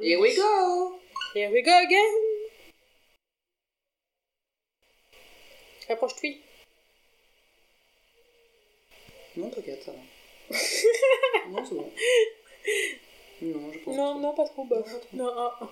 Here we go Here we go again. Approche-toi. Non, t'inquiète, ça va. non, c'est bon. Non, je pense Non, pas. non, pas trop bof. Non, pas trop. Non, ah, ah.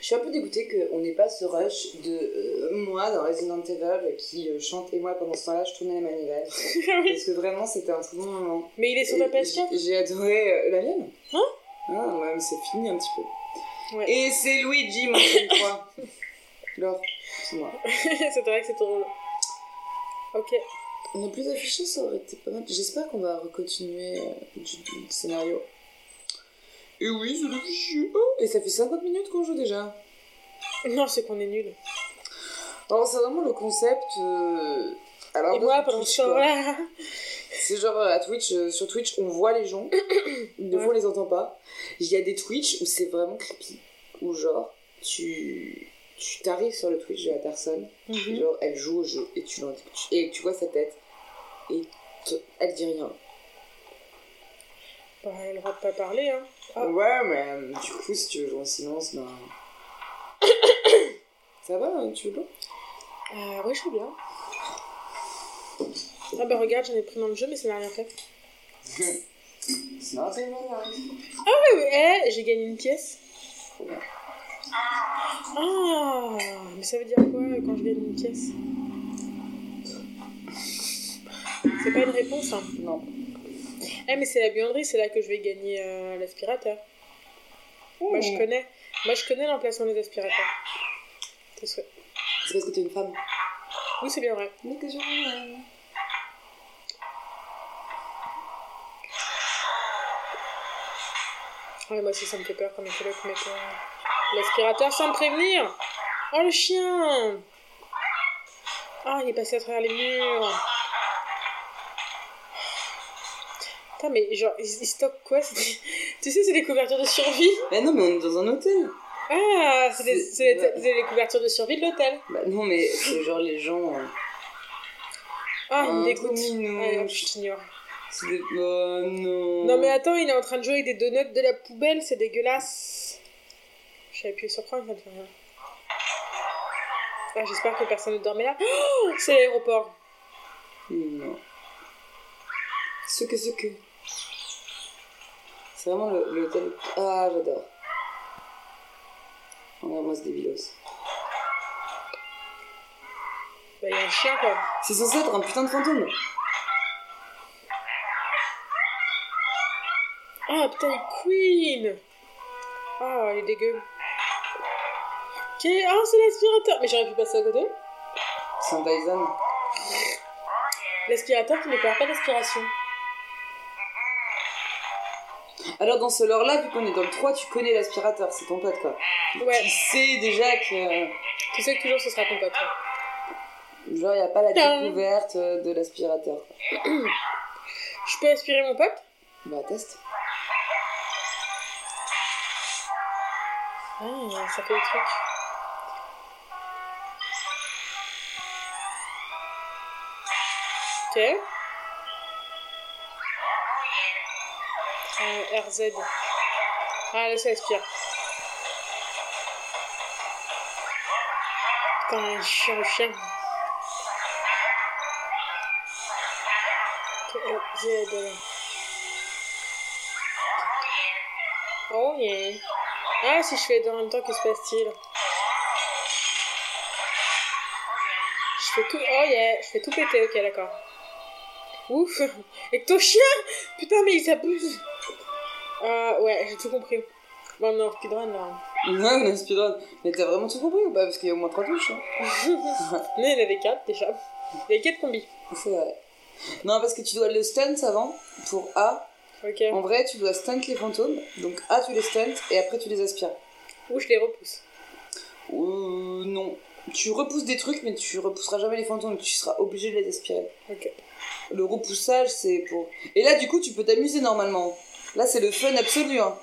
Je suis un peu dégoûtée qu'on n'ait pas ce rush de euh, moi dans Resident Evil qui euh, chante et moi pendant ce temps-là je tournais les manivelles. Parce que vraiment c'était un très bon moment. Mais il est sur ta Et PS4 j'ai- adoré euh, la mienne. Hein Ah ouais, mais c'est fini un petit peu. Ouais. Et c'est Luigi, mon quoi. Laure, c'est moi. c'est vrai que c'est drôle. Ok. On n'a plus d'affichés, ça aurait été pas mal. J'espère qu'on va continuer du, du scénario. Et oui, c'est l'affiché. Oh, et ça fait 50 minutes qu'on joue déjà. Non, c'est qu'on est nul. C'est vraiment le concept. euh, Alors, Et de moi, pendant Twitch, ce quoi. temps-là. C'est genre euh, à Twitch, euh, sur Twitch, on voit les gens. Des fois, on les entend pas. Il y a des Twitch où c'est vraiment creepy. Où genre, tu. Tu t'arrives sur le Twitch de la personne, Mhm. genre elle joue au jeu et tu, l'en- et tu vois sa tête et elle dit rien. Bah, droit de pas parler, hein. Ah. Ouais, mais euh, du coup, si tu veux jouer en silence, ben. Ça va, hein, tu veux pas Euh, ouais, je veux bien. Ah bah regarde, j'en ai pris dans le jeu, mais ça n'a rien fait. C'est. Ah ouais, ouais, eh, j'ai gagné une pièce. Ah, mais ça veut dire quoi quand je gagne une pièce? C'est pas une réponse, hein. Non. Eh, mais c'est la buanderie, c'est là que je vais gagner euh, l'aspirateur. Moi, je connais. Moi, je connais l'emplacement des aspirateurs. C'est parce que t'es une femme. Oui, c'est bien vrai. Mais que je. Ouais, moi aussi, ça me fait peur quand mes collègues mettent euh, l'aspirateur sans me prévenir. Oh, le chien Ah, il est passé à travers les murs. Putain, mais genre, ils, stockent quoi Tu sais, c'est des couvertures de survie. Mais non, mais on est dans un hôtel. Ah, c'est des, C'est- couvertures de survie de l'hôtel. Bah non, mais c'est genre les gens. euh, Ah, il me Ah, dégoûte. hop, je t'ignore. C'est des. Oh non. Non, mais attends, il est en train de jouer avec des donuts de la poubelle, c'est dégueulasse. J'ai appuyé sur prendre, ça ne fait rien. Ah, j'espère que personne ne dormait là. Oh, c'est l'aéroport. Non. Ce que ce que. C'est vraiment le- l'hôtel. Ah, j'adore. Regarde-moi ce débilos. Bah, il y a un chien, quoi. C'est censé être un putain de fantôme. Ah, putain, Queen Ah, elle est dégueu. Ok, ah, c'est l'aspirateur. Mais j'aurais pu passer à côté. C'est un Dyson. L'aspirateur qui ne perd pas d'aspiration. Alors dans ce lore-là, vu qu'on est dans le 3, tu connais l'aspirateur, c'est ton pote quoi. Ouais, Tu sais déjà que. tu sais que toujours ce sera ton pote. ouais. Genre, y a pas la découverte euh, de l'aspirateur. quoi. Je peux aspirer mon pote? Bah, teste. Ah, ça fait des trucs. Ok. RZ. Ah, ça aspire. Putain, un chien, le chien. Ok, RZ. Oh yeah. Ah, si je fais deux en même temps, que se passe-t-il Je fais tout. Oh yeah, je fais tout péter, ok, d'accord. Ouf Et que ton chien? Putain, mais il s'abuse Euh, ouais, j'ai tout compris. Bon, non, speedrun là. Ouais, on a speedrun. Mais t'as vraiment tout compris ou pas? Parce qu'il y a au moins 3 touches. Hein. Mais il y en avait 4 déjà. Il y avait 4 combis. C'est vrai. Non, parce que tu dois le stunt avant pour A. Ok. En vrai, tu dois stunt les fantômes. Donc A, tu les stunt et après tu les aspires. Ou je les repousse. Euh, non. Tu repousses des trucs, mais tu repousseras jamais les fantômes. Tu seras obligé de les aspirer. Ok. Le repoussage, c'est pour. Et là, du coup, tu peux t'amuser normalement. Là, c'est le fun absolu. Hein.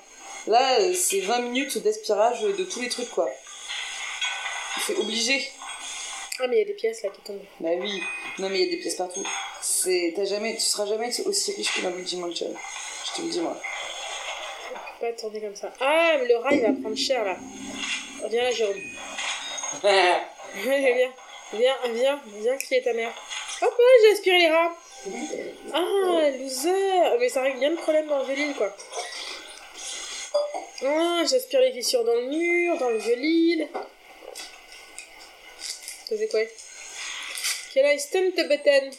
Là, euh, c'est 20 minutes d'aspirage de tous les trucs, quoi. C'est obligé. Ah, mais il y a des pièces là qui tombent. Bah oui. Non, mais il y a des pièces partout. C'est, t'as jamais, tu seras jamais aussi riche que dans Luigi Mansion. Je te le dis, moi. Je peux pas tourner comme ça. Ah, mais le rat, il va prendre cher, là. Viens là, Jérôme. viens, viens, viens, viens crier ta mère. Hop, j'ai aspiré les rats. Ah, loser Mais ça règle bien le problème dans le vieux quoi. Ah, j'aspire les fissures dans le mur, dans le vieux Lille. Ça fait quoi? Quel instant te button?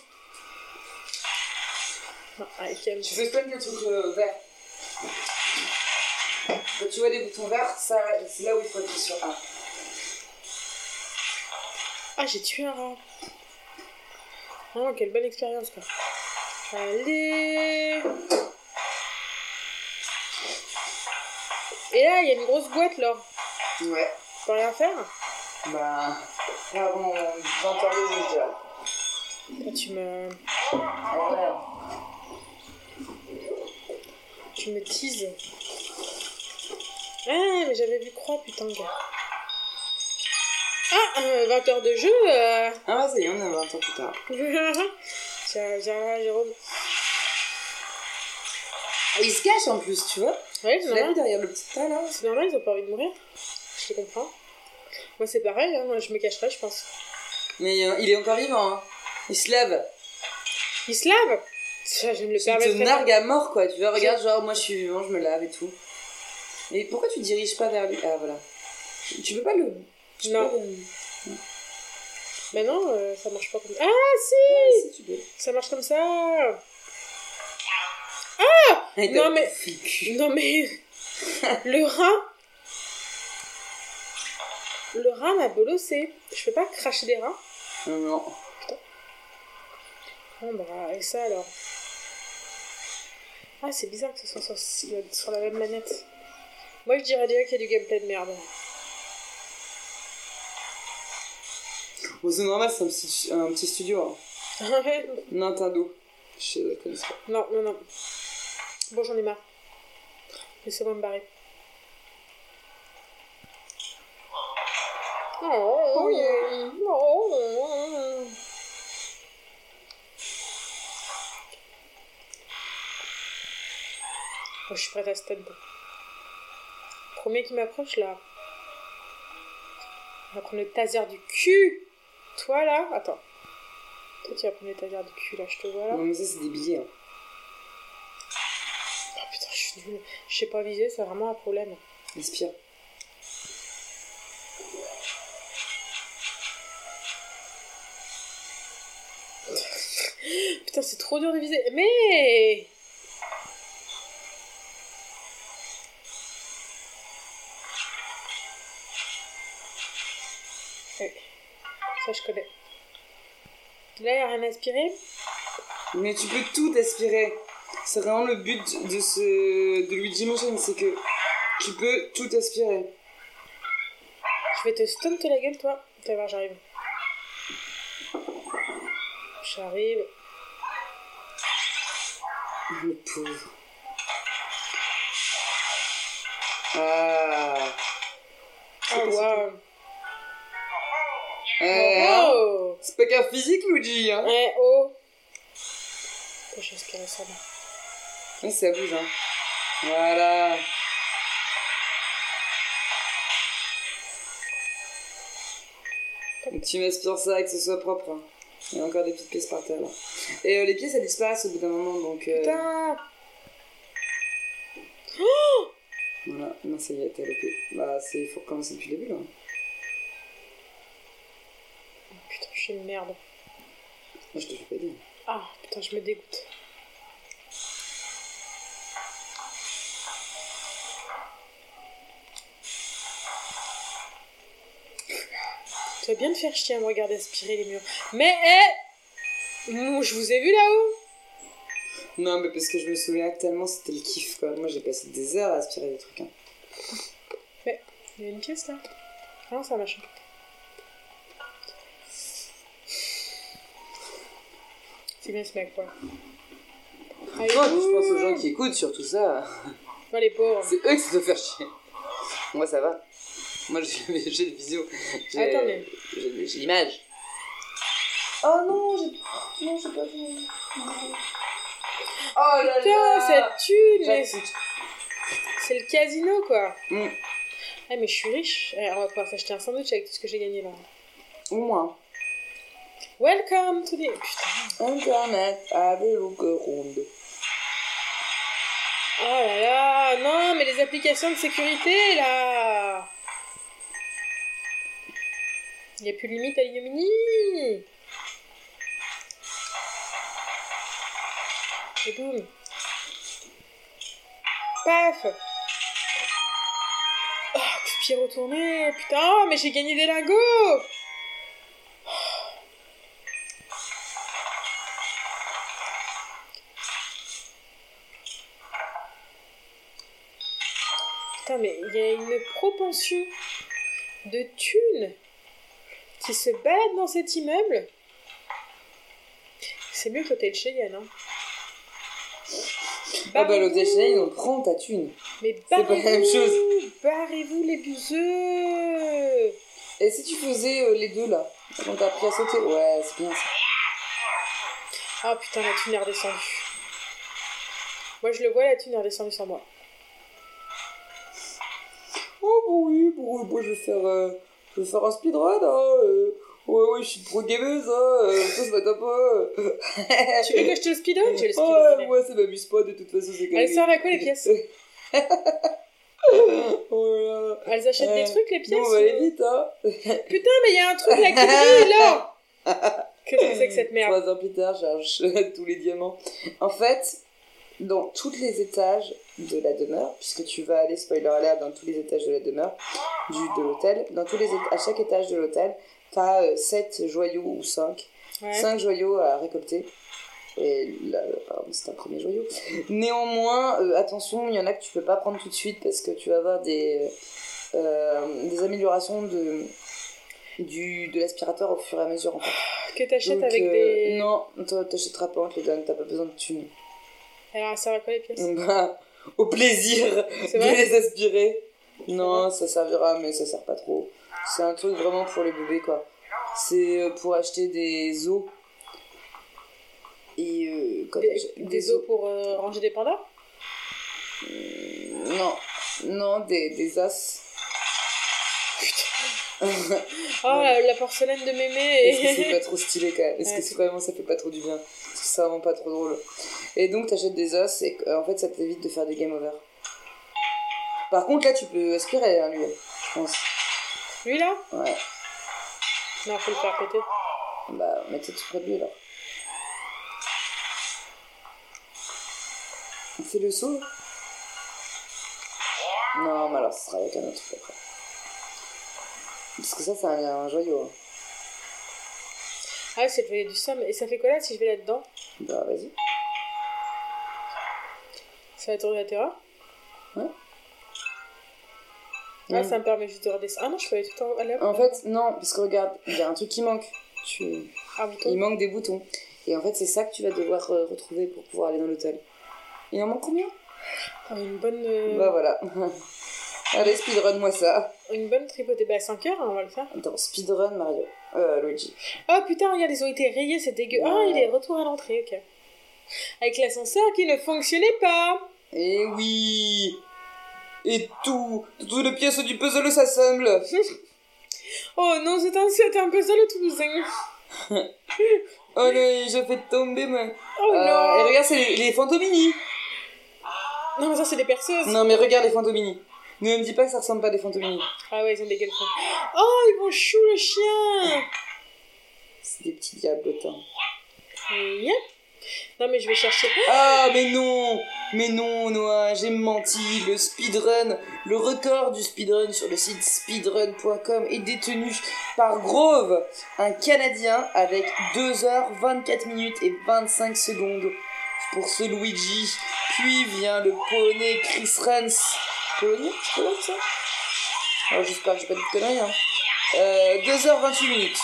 Ah, Tu fais pas le truc euh, vert. Quand tu vois des boutons verts, c'est là où il faut appuyer sur A. Ah, j'ai tué un rat. Oh, quelle bonne expérience, quoi. Allez Et là, il y a une grosse boîte, là. Ouais. Tu peux rien faire Bah... Avant 20h je dirais. Là, tu me... Tu me teases. Ah, mais j'avais vu croix, putain, gars. Ah, 20 heures de jeu euh... Ah, ça y est, on est 20 heures plus tard. Viens là, Jérôme. Il se cache en plus, tu vois. Ouais, c'est normal. derrière le petit tas là. C'est normal, ils ont pas envie de mourir. Je te comprends. Moi, c'est pareil, hein. moi je me cacherai, je pense. Mais euh, il est encore vivant, hein. Il se lave. Il se lave Ça, je ne le permettrai pas. Il te nargue à mort, quoi. Tu vois, regarde, genre, moi je suis vivant, je me lave et tout. Mais pourquoi tu diriges pas vers lui? Ah, voilà. Tu peux pas le. Non. Mais non, euh, ça marche pas comme ça. Ah, si, si tu peux. Ça marche comme ça Ah Non mais... Non mais... le rat... Le rat m'a bolossé. Je peux pas cracher des rats Non. Putain. Bon bah, et ça alors Ah, c'est bizarre que ce soit sur, sur la même manette. Moi, je dirais déjà qu'il y a du gameplay de merde. Bon, c'est normal, c'est un petit, un petit studio. Hein. Nintendo. Je ne connais pas. Non, non, non. Bon, j'en ai marre. Laissez-moi me barrer. Oh, oh, oh, je suis prête à stun. Premier qui m'approche là. On va prendre le taser du cul. Toi là, attends. Toi tu vas prendre le taser du cul là, je te vois là. Non mais ça c'est des billets. Hein. Oh putain, je suis nulle. Je sais pas viser, c'est vraiment un problème. Inspire. putain, c'est trop dur de viser. Mais je connais. Là, il n'y a rien à aspirer Mais tu peux tout aspirer. C'est vraiment le but de, ce, de Luigi Mansion, c'est que tu peux tout aspirer. Je vais te stunter la gueule, toi. Tu vas voir, j'arrive. J'arrive. Le pauvre. Ah. Oh, waouh. Eh, hein oh. C'est pas qu'un physique, Luigi, hein Eh, oh que j'aspire ça, là. Oui, ça bouge, hein. Voilà. Donc, tu m'aspires ça, que ce soit propre. Hein. Il y a encore des petites pièces par terre, là. Et euh, les pièces, elles disparaissent au bout d'un moment, donc... Euh... Putain oh Voilà, non, ça y est, t'es loupé. Bah, il faut recommencer depuis le début, là une merde. je te fais pas dire. Ah, putain, je me dégoûte. Tu vas bien te faire chier à me regarder aspirer les murs. Mais, hé Je vous ai vu là-haut Non, mais parce que je me souviens tellement c'était le kiff, quoi. Moi, j'ai passé des heures à aspirer des trucs. Hein. Ouais, il y a une pièce là. Non, ça machin. C'est bien ce mec, quoi. Moi, je pense aux gens qui écoutent sur tout ça. Les pauvres. C'est eux qui se faire chier. Moi, ça va. Moi, j'ai le visio. Attends, mais. J'ai l'image. Oh non, j'ai non, j'ai pas vu. Oh là Putain, là cette thune mais J'avoue. C'est le casino, quoi Mm. Ah, mais je suis riche. Eh, on va pouvoir s'acheter un sandwich avec tout ce que j'ai gagné, là. Au moins. Welcome to the... Putain. Internet avec le ronde. Oh là là Non, mais les applications de sécurité, là. Il n'y a plus de limite à l'ignominie. Et boum. Paf. Oh, de pied retourné Putain, mais j'ai gagné des lingots Putain, mais il y a une propension de thunes qui se balade dans cet immeuble. C'est mieux que l'hôtel Cheyenne, hein. Ah bah l'hôtel. Chanel, on prend ta thune. Mais pas la même barrez-vous chose. Barrez-vous les buseux Et si tu faisais euh, les deux là Quand t'as appris à sauter? Ouais, c'est bien ça. Ah putain, la thune est redescendue. Moi je le vois, la thune est redescendue sans moi. Oui, bon, moi je vais faire, euh, je vais faire un speedrun, hein. euh. Ouais, ouais, je suis pro gameuse, hein. euh, ça se bat un peu. Tu veux que je te le speedrun Je le Ouais, speedrunner. moi ça m'amuse pas, de toute façon, c'est quand Elles servent à quoi les pièces Oh là. Elles achètent des Euh, trucs les pièces on va aller vite, hein. Putain, mais il y a un truc là qui brille là Qu'est-ce que c'est que cette merde Trois ans plus tard, j'ai tous les diamants. En fait, dans tous les étages de la demeure, puisque tu vas aller, spoiler alert, dans tous les étages de la demeure, du, de l'hôtel, dans tous les à chaque étage de l'hôtel, t'as 7 joyaux ou 5. Ouais. 5 joyaux à récolter. Et là, c'est un premier joyau. Néanmoins, euh, attention, il y en a que tu peux pas prendre tout de suite parce que tu vas avoir des, euh, des améliorations de, du, de l'aspirateur au fur et à mesure en fait. Que t'achètes avec euh, des... Non, toi, t'achèteras pas, on te les donne, t'as pas besoin de thunes. Alors, ça va quoi les pièces? Bah, au plaisir de les aspirer. Non, ça servira, mais ça sert pas trop. C'est un truc vraiment pour les bébés, quoi. C'est euh, pour acheter des os. Et euh, quand Des, des os pour euh, ranger des pandas? Euh, Non, non, des, des os. Oh, la, la porcelaine de mémé Est-ce que c'est et... pas trop stylé quand même? Est-ce Ouais, que c'est- vraiment ça fait pas trop du bien? C'est vraiment pas trop drôle. Et donc t'achètes des os et en fait ça t'évite de faire du game over. Par contre là tu peux aspirer hein, lui, je pense. Lui là? Ouais. Non, faut le faire péter. Bah mettez tout près de lui alors. On fait le saut? Non mais alors ce sera avec un autre après. Parce que ça c'est un, un joyau. hein. Ah, c'est le joyau du somme. Et ça fait quoi là si je vais là-dedans? Bah vas-y. Ça va tourner la terreur Ouais. Ah, ça me permet juste de redescendre. Ah non, je peux aller tout en haut. En fait non, parce que regarde, il y a un truc qui manque. Tu... Un bouton. Il manque des boutons. Et en fait, c'est ça que tu vas devoir euh, retrouver pour pouvoir aller dans l'hôtel. Il en manque combien? Ah, une bonne... euh, Bah voilà. Allez, speedrun-moi ça. Une bonne tripotée. Bah, 5 heures, hein, on va le faire. Attends, speedrun Mario. Euh, Luigi. Oh putain, regarde, ils ont été rayés, c'est dégueu. Ah, il est retour à l'entrée, ok. Avec l'ascenseur qui ne fonctionnait pas. Et oui Et tout Toutes les pièces du puzzle s'assemblent Oh non, c'est un, c'est un puzzle toulousain. Oh non, j'ai fait tomber moi. Oh Euh, et non. regarde, c'est les, les fantomini Non, mais ça, c'est des perceuses. Non, mais regarde les fantomini. Ne me dis pas que ça ressemble pas à des fantomini. Ah ouais, ils ont des gueules. Oh, ils vont chou le chien. C'est des petits diablotins. Yep. Non, mais je vais chercher. Ah, mais non Mais non, Noah, j'ai menti. Le speedrun, le record du speedrun sur le site speedrun.com est détenu par Grove, un Canadien avec 2h24 minutes et 25 secondes pour ce Luigi. Puis vient le Polonais Chris Rens. Ça oh, J'espère que j'ai pas dit de conneries. Hein. Euh, 2h28 minutes.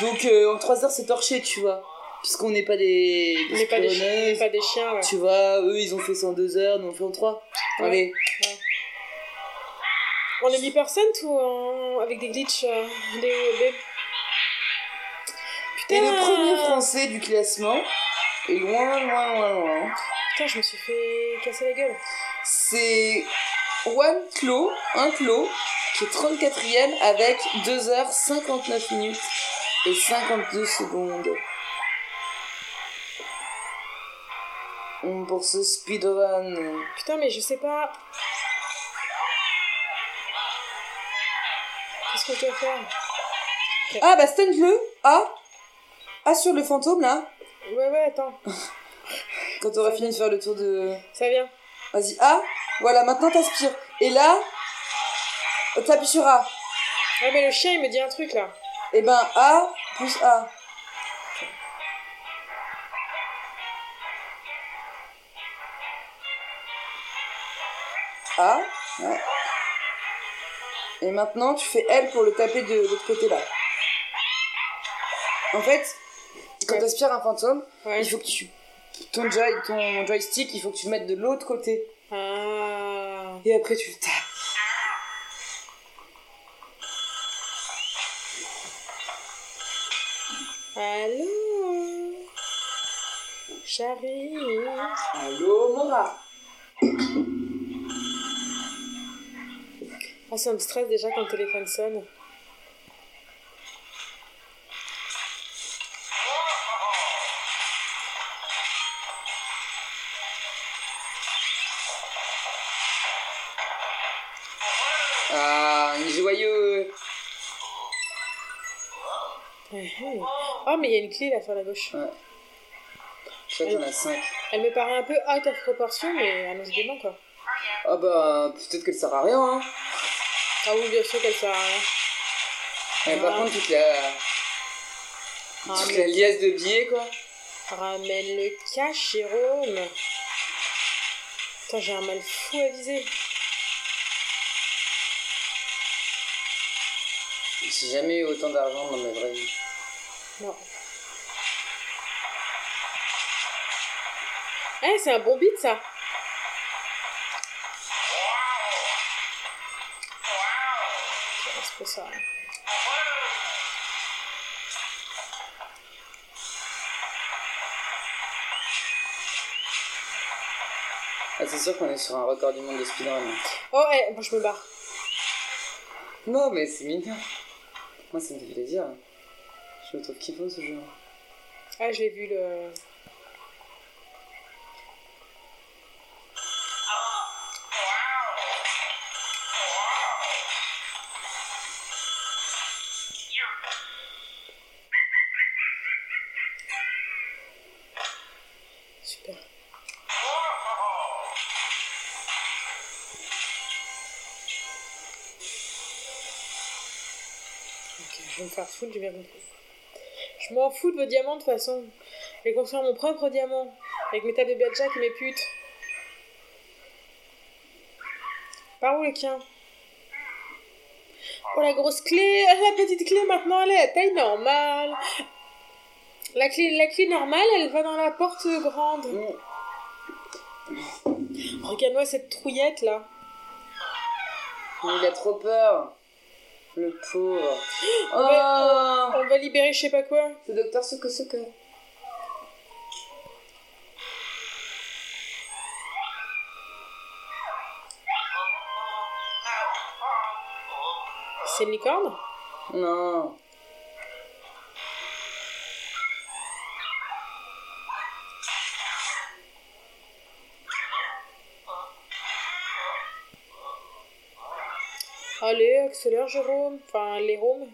Donc euh, en 3 heures, c'est torché, tu vois. Puisqu'on n'est pas des, des On n'est pas, des chiens, on pas des chiens, ouais. Tu vois, eux ils ont fait ça en 2 heures, nous on fait en 3. Ouais. Allez, On est 10% ou en- avec des glitches euh, des, des- Et le premier français du classement est loin, loin, loin, loin. Putain, je me suis fait casser la gueule. C'est Juan Clos, un Clos, qui est 34ème avec 2h59 minutes et 52 secondes. Pour ce speedrun. Putain, mais je sais pas. Qu'est-ce que je dois faire Ah bah stunt-le Ah Ah sur le fantôme là Ouais, ouais, attends. Quand t'auras fini de faire le tour de... Ça vient. Vas-y, A. Voilà, maintenant t'aspires. Et là, t'appuies sur A. Ouais, mais le chien, il me dit un truc là. Et ben A plus A. A. Ouais. Et maintenant, tu fais L pour le taper de l'autre côté là. En fait, quand Ouais. t'aspires un fantôme, Ouais. il faut que tu. Ton, joy, ton joystick, il faut que tu le mettes de l'autre côté. Ah. Et après, tu le tapes. Allô J'arrive. Allô, Mora Ah, ça me stresse déjà quand le téléphone sonne. Joyeux. Oh, mais il y a une clé là sur la gauche. Je crois qu'il y en a 5. Elle me paraît un peu out of proportion, mais annonce gaiement quoi. Ah bah, peut-être qu'elle sert à rien, hein. Ah oui, bien sûr qu'elle sert à rien. Mais par Ah. contre, toute la, toute la liasse de billets, quoi. ramène le cash, Jérôme. Putain, j'ai un mal fou à viser. J'ai jamais eu autant d'argent dans ma vraie vie. Non. Eh, c'est un bon beat ça. C'est pas ça. hein? Ah, c'est sûr qu'on est sur un record du monde de speedrun. Oh, eh, bon, je me barre. Non, mais c'est mignon. Moi, ça me fait plaisir. Je le trouve kiffant, ce jeu. Ah, j'ai vu le. Faire foutre, j'ai bien compris. Je m'en fous de vos diamants de toute façon. Je vais construire mon propre diamant. Avec mes tas de Jack et mes putes. Par où le tien Oh la grosse clé Ah, La petite clé maintenant elle est à taille normale. La clé, la clé normale elle va dans la porte grande. Regarde-moi cette trouillette là. Il a trop peur. Le pauvre. va- Oh On va libérer je sais pas quoi. C'est Docteur Sokosoka. C'est une licorne? Non. Allez, accélère Jérôme. Enfin, les Roms.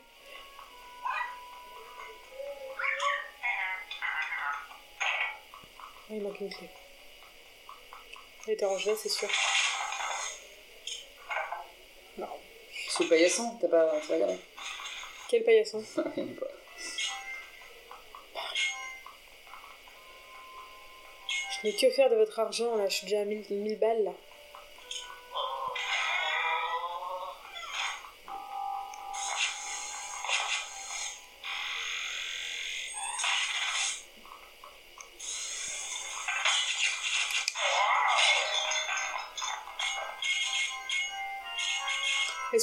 Ah, il manque une clé. Elle était rangée, c'est sûr. Non. C'est paillasson, t'as pas tu regardé Quel paillasson. Il y en a pas. Je n'ai que faire de votre argent là. Je suis déjà à 1000, 1000 balles là.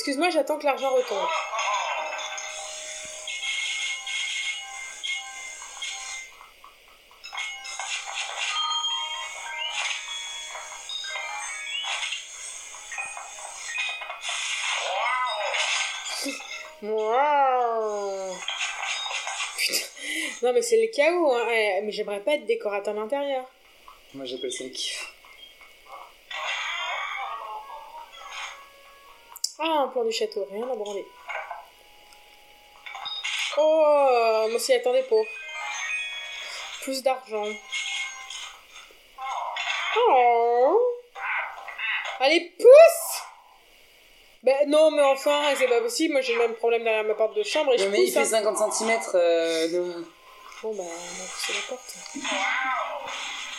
Excuse-moi, j'attends que l'argent retombe. Wow. Putain. Non mais c'est le chaos, hein. Eh, mais j'aimerais pas être décorateur d'intérieur. Moi j'appelle ça le kiff. Ah, un plan du château, rien à branler. Oh, moi aussi, attendez pas. Plus d'argent. Oh. Allez, pousse Ben non, mais enfin, c'est pas possible. Moi, j'ai le même problème derrière ma porte de chambre et je Non, mais il fait hein. 50 cm. Euh, de- Bon, bah, on va pousser la porte.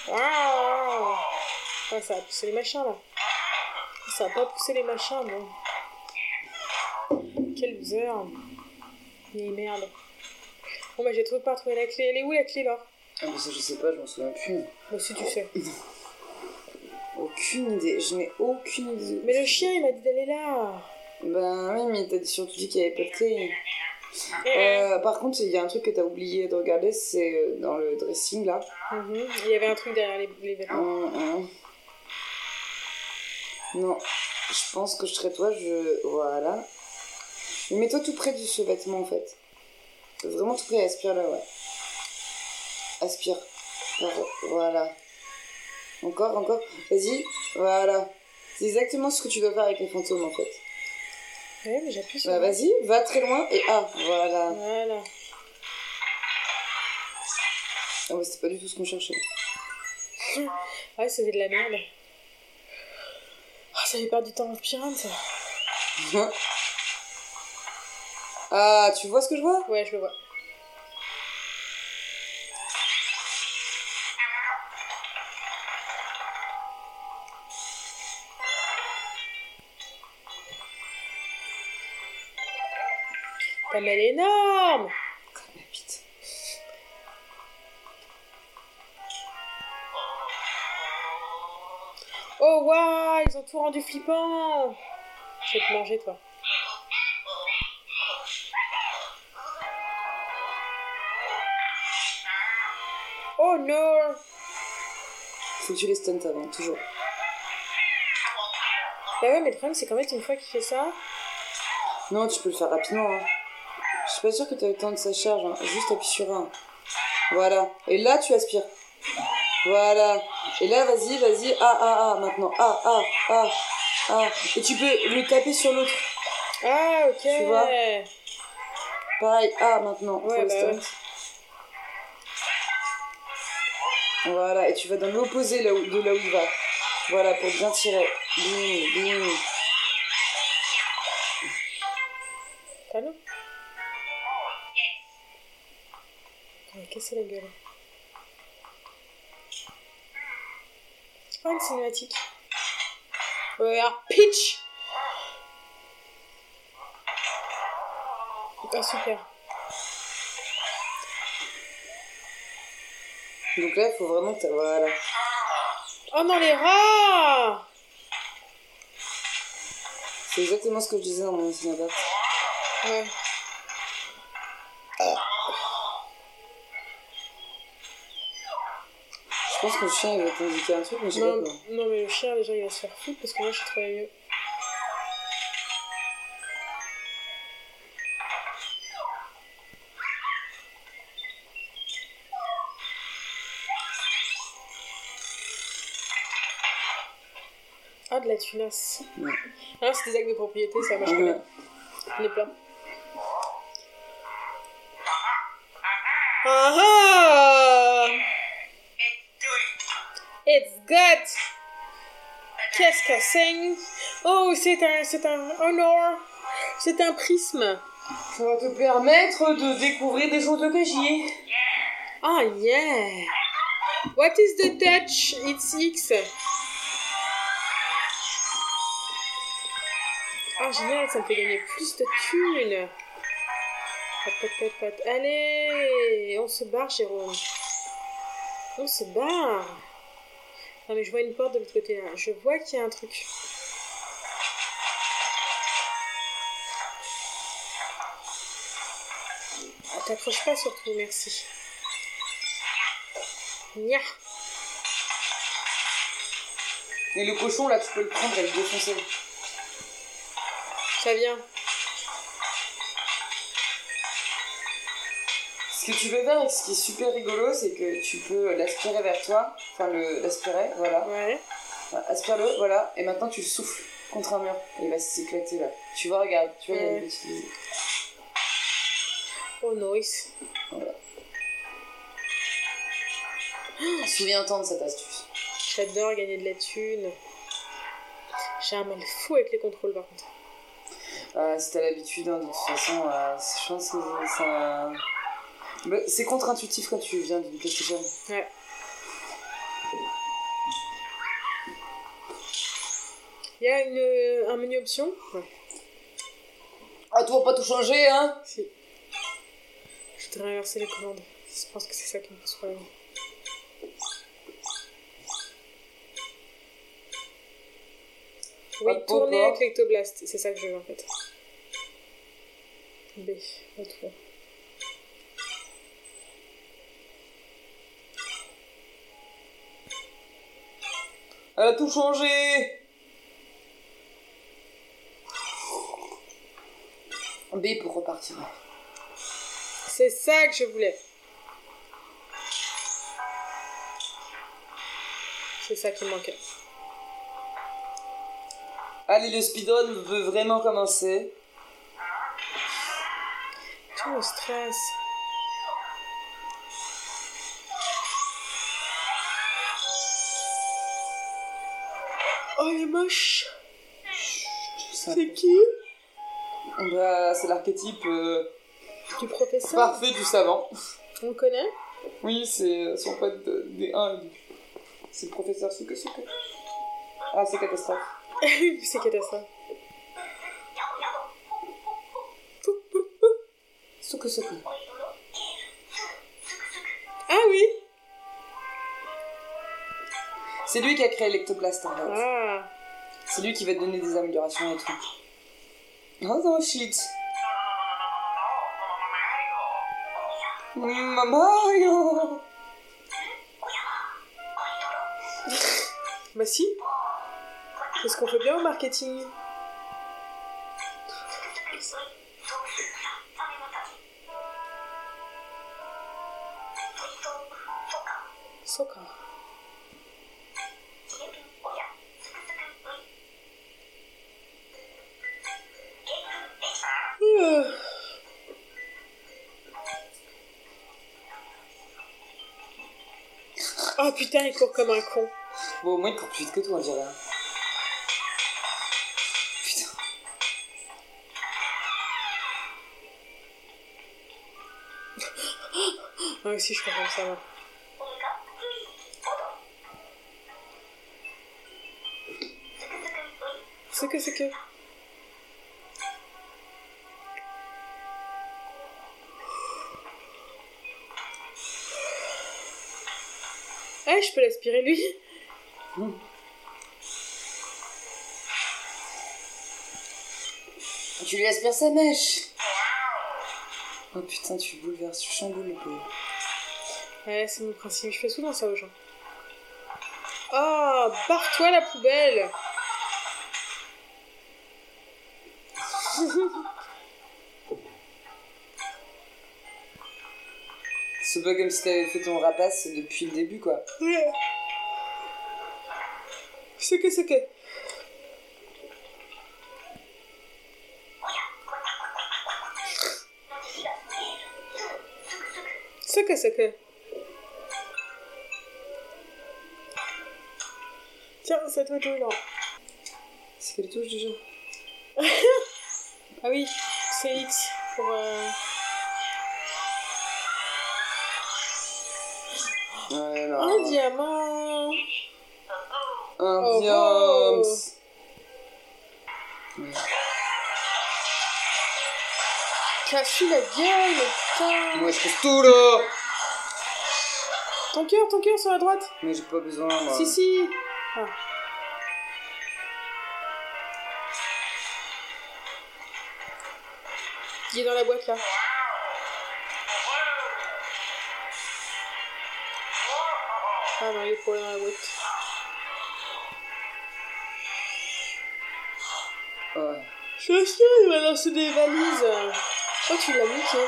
Waouh Ah, ça a poussé les machins, là. Ça a pas poussé les machins, bon. Quel loser. Mais merde. Bon, bah, j'ai toujours pas retrouvé la clé. Elle est où, la clé, là? Ah, mais ça, je sais pas, je m'en souviens plus. Moi aussi, tu sais. Aucune idée, je n'ai aucune idée. Mais le chien, il m'a dit d'aller là. Ben oui, mais t'as surtout dit qu'il n'y avait pas de clé. Euh, par contre, il y a un truc que t'as oublié de regarder, c'est euh, dans le dressing là. mhm. Il y avait un truc derrière les, les vêtements. Non, je pense que je serais toi, je. Voilà. Mais mets-toi tout près de ce vêtement en fait. Vraiment tout près, aspire là, ouais. Aspire. Voilà. Encore, encore. Vas-y, voilà. C'est exactement ce que tu dois faire avec les fantômes en fait. Ouais, mais j'appuie sur. Bah vas-y, va très loin et ah, voilà. Voilà. Ah ouais, c'était pas du tout ce qu'on cherchait. Ah, c'était de la merde. Ah, ça fait perdre du temps en pirate, ça. Ah, tu vois ce que je vois? Ouais, je le vois. Ta mail est énorme Comme la bite. Oh waouh, ils ont tout rendu flippant Je vais te manger, toi. Faut que tu les stunts avant, toujours. Bah ouais, mais le problème, c'est qu'en fait, une fois qu'il fait ça... Non, tu peux le faire rapidement. Hein. Je suis pas sûre que tu as le temps de sa charge. hein. Juste appuie sur un. Voilà. Et là, tu aspires. Voilà. Et là, vas-y, vas-y. Ah, ah, ah, maintenant. Ah, ah, ah, ah. Et tu peux le taper sur l'autre. Ah, ok Tu vois Pareil. Ah, maintenant. Ouais, bah stunt. ouais. Voilà. Et tu vas dans l'opposé de là où il va. Voilà, pour bien tirer. Bim, bim. Allô On va casser la gueule. Oh, une cinématique. Alors, pitch Ah, super. Donc là, il faut vraiment que tu. Voilà. Oh non, les rats C'est exactement ce que je disais dans mon appart. Ouais. Je pense que le chien, il va t'indiquer un truc, mais je sais pas Non, mais le chien, déjà, il va se faire foutre parce que moi, je suis trop la tunasse. Ouais. Ah, c'est des actes de propriété, ça, je Ouais. J'en ai plein. Ah ah It's good Qu'est-ce que c'est? Oh, c'est un, c'est un honor C'est un prisme Ça va te permettre de découvrir des choses de cagier. Ah, yeah What is the Dutch? It's X. génial, ça me fait gagner plus de thunes. Pat, pat, pat. Allez, on se barre, Jérôme. On se barre. Non, mais je vois une porte de l'autre côté là. Je vois qu'il y a un truc. Ah, T'accroches pas surtout, merci. Nya. Et le cochon, là, tu peux le prendre et le défoncer. Ça vient. Ce que tu peux faire, et ce qui est super rigolo, c'est que tu peux l'aspirer vers toi. Enfin, l'aspirer, voilà. Ouais. Voilà, Aspire-le, voilà. Et maintenant, tu le souffles contre un mur. Et il va s'éclater là. Tu vois, regarde. Tu vois, il y a une. Oh, nice. Souviens-toi de cette astuce. J'adore gagner de la thune. J'ai un mal fou avec les contrôles par contre. Euh, si t'as l'habitude, hein, de toute façon, euh, je pense que c'est un... Mais C'est contre-intuitif quand tu viens d'une PlayStation. Ouais. Il y a une, un menu option? Ouais. Ah, tu vas pas tout changer, hein? Si. Je voudrais inverser les commandes. Je pense que c'est ça qui me pose problème. Oui, tourner avec l'ectoblast. C'est ça que je veux en fait. B. Retrouve. Elle a tout changé B pour repartir. C'est ça que je voulais. C'est ça qui manquait. Allez, le speedrun veut vraiment commencer. Tout le stress. Oh, elle est moche. C'est qui? Bah, c'est l'archétype euh, Du professeur parfait du savant. On le connaît? Oui, c'est son pote de- des 1 et 2. C'est le professeur Suke Suke. Ah, c'est catastrophe. C'est catastrophe. Ah oui C'est lui qui a créé l'ectoplast en fait. Ah C'est lui qui va te donner des améliorations et tout. Oh non, shit. Maman Bah si Est-ce qu'on fait bien au marketing Soka. Euh. Oh putain, il court comme un con. Bon, au moins il court plus vite que toi, on dirait. Putain. Moi aussi, je comme ça. C'est que c'est que. Ah, je peux l'aspirer lui. Tu lui aspires sa mèche. Oh putain, tu bouleverses, tu chamboules le pauvre. Ouais, c'est mon principe. Je fais souvent ça aux gens. Oh, barre-toi la poubelle. C'est pas comme si t'avais fait ton rapace depuis le début, quoi. C'est que c'est que. C'est que c'est que. Tiens, c'est toi tout là. C'est quelle touche déjà? Ah oui, c'est X pour. euh, Un diamant. Un Oh, diams. oh. Casse la gueule, putain. Moi, je fais tout là Ton cœur, ton cœur sur la droite. Mais j'ai pas besoin, moi. Si, si. Ah. Il est dans la boîte là. Je il va lancer des valises. Oh, tu l'as niqué.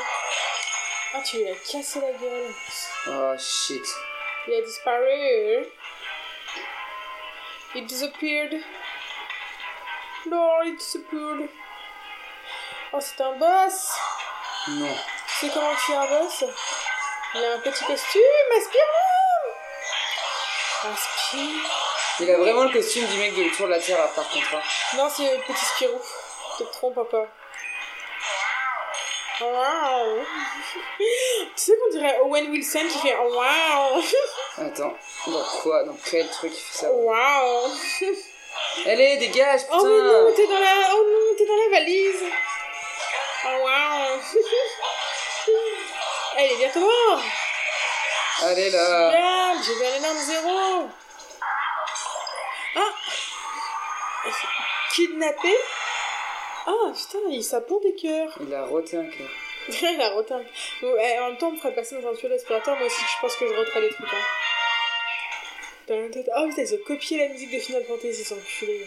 Ah, tu lui as cassé la gueule. Oh shit. Il a disparu. It disappeared. No, it disappeared. Oh, c'est un boss. Non. Tu sais comment tu es un boss? Il a un petit costume, aspire Aspire. Il a vraiment le costume du mec de Tour de la Terre, par contre. hein. Non, c'est le petit Spirou. Te trompe encore. Wow. tu sais qu'on dirait Owen Wilson qui fait wow. Attends, dans quoi? Dans quel truc il fait ça? Wow. Allez, dégage, putain Oh mais non, t'es dans la, oh non, t'es dans la valise. Oh wow. Elle est bientôt mort. Allez là Regarde, j'ai vu un énorme zéro. Ah. Kidnappé? Ah putain, il s'apprend des cœurs. Il a roté un cœur. Il a roté un- Bon, eh, En même temps, on me ferait passer dans un tuyau d'aspirateur. Moi aussi, je pense que je roterais les trucs. Hein. Oh putain, ils ont copié la musique de Final Fantasy, ces enculés.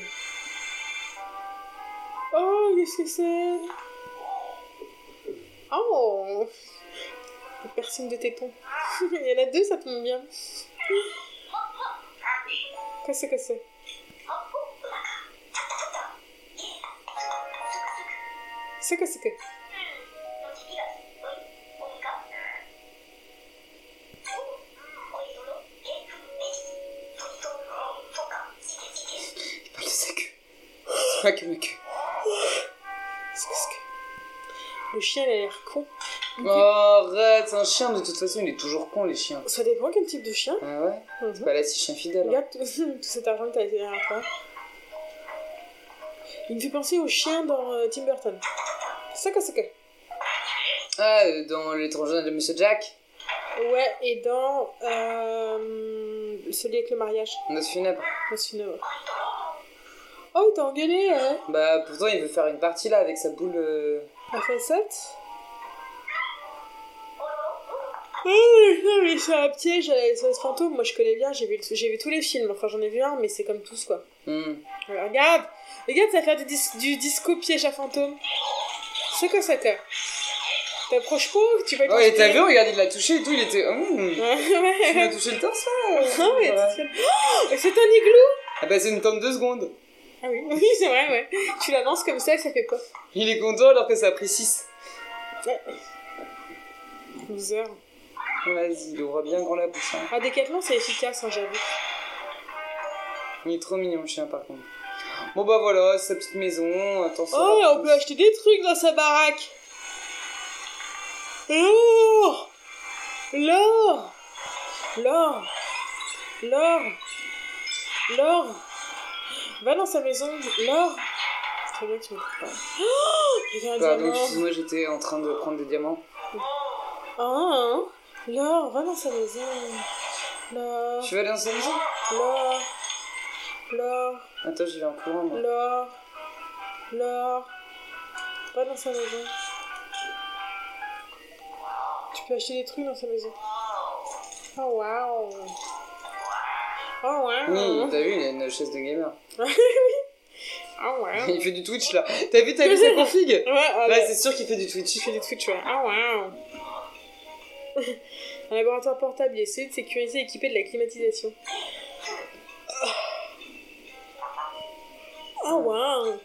Oh, qu'est-ce que c'est? Oh piercing de téton. Il y en a deux, ça tombe bien. Qu'est-ce que c'est? Sa queue. C'est pas que que Le chien, il a l'air con. Oh, arrête, c'est un chien, de toute façon, il est toujours con, les chiens. Ça dépend quel type de chien. Ah ouais Mhm. C'est pas là si chien fidèle. hein. Regarde tout, tout cet argent que t'as été derrière toi. Il me fait penser au chien dans euh, Tim Burton. C'est que c'est que. Ah, euh, dans l'étranger de Monsieur Jack Ouais, et dans euh, celui avec le mariage. Noce funèbre. C'est une- Oh, il t'a engueulé, hein Bah, pourtant, il veut faire une partie là avec sa boule. euh, La facette non, mais c'est un piège à la SOS fantôme. Moi, je connais bien, j'ai vu, j'ai vu tous les films. Enfin, j'en ai vu un, mais c'est comme tous, quoi. hmm. Alors, regarde Regarde, ça va faire du, dis- du disco piège à fantôme. Quoi ça, quoi T'approches pas Tu vas Oh, et t'as vu, regarde, il l'a touché et tout, il était. hmm. Ouais, Il m'a ouais. touché le torse là Ah, mais Voilà. tu- Oh, c'est un igloo Ah bah, c'est une tente de secondes. Ah oui, oui c'est vrai, ouais. Tu la lances comme ça et ça fait pas. Il est content alors que ça a pris 6. Ouais. Loser. Vas-y, il ouvre bien grand la bouche. hein. Ah, Décathlon, c'est efficace, hein, j'avoue. Il est trop mignon, le chien, par contre. Bon bah voilà, sa petite maison, attention. Oh, on peut acheter des trucs dans sa baraque. L'or L'or L'or L'or L'or Va dans sa maison, l'or Très bien, tu me trouves pas. Oh un Pardon, diamant. excuse-moi, j'étais en train de prendre des diamants. Ah, hein L'or, va dans sa maison. L'or, Tu vas aller dans sa maison? L'or, l'or, Attends, j'y vais en courant, moi. l'or, l'or. Va dans sa maison. Tu peux acheter des trucs dans sa maison. Oh waouh. Oh waouh. Oui, t'as vu, il a une chaise de gamer. Oh waouh. Il fait du Twitch là. T'as vu, t'as vu sa config Ouais, ah, Ouais, bah, c'est sûr qu'il fait du Twitch. tu fais des Twitch, ouais. Oh waouh. Un laboratoire portable, il essaie de sécuriser et équipé de la climatisation. Oh waouh.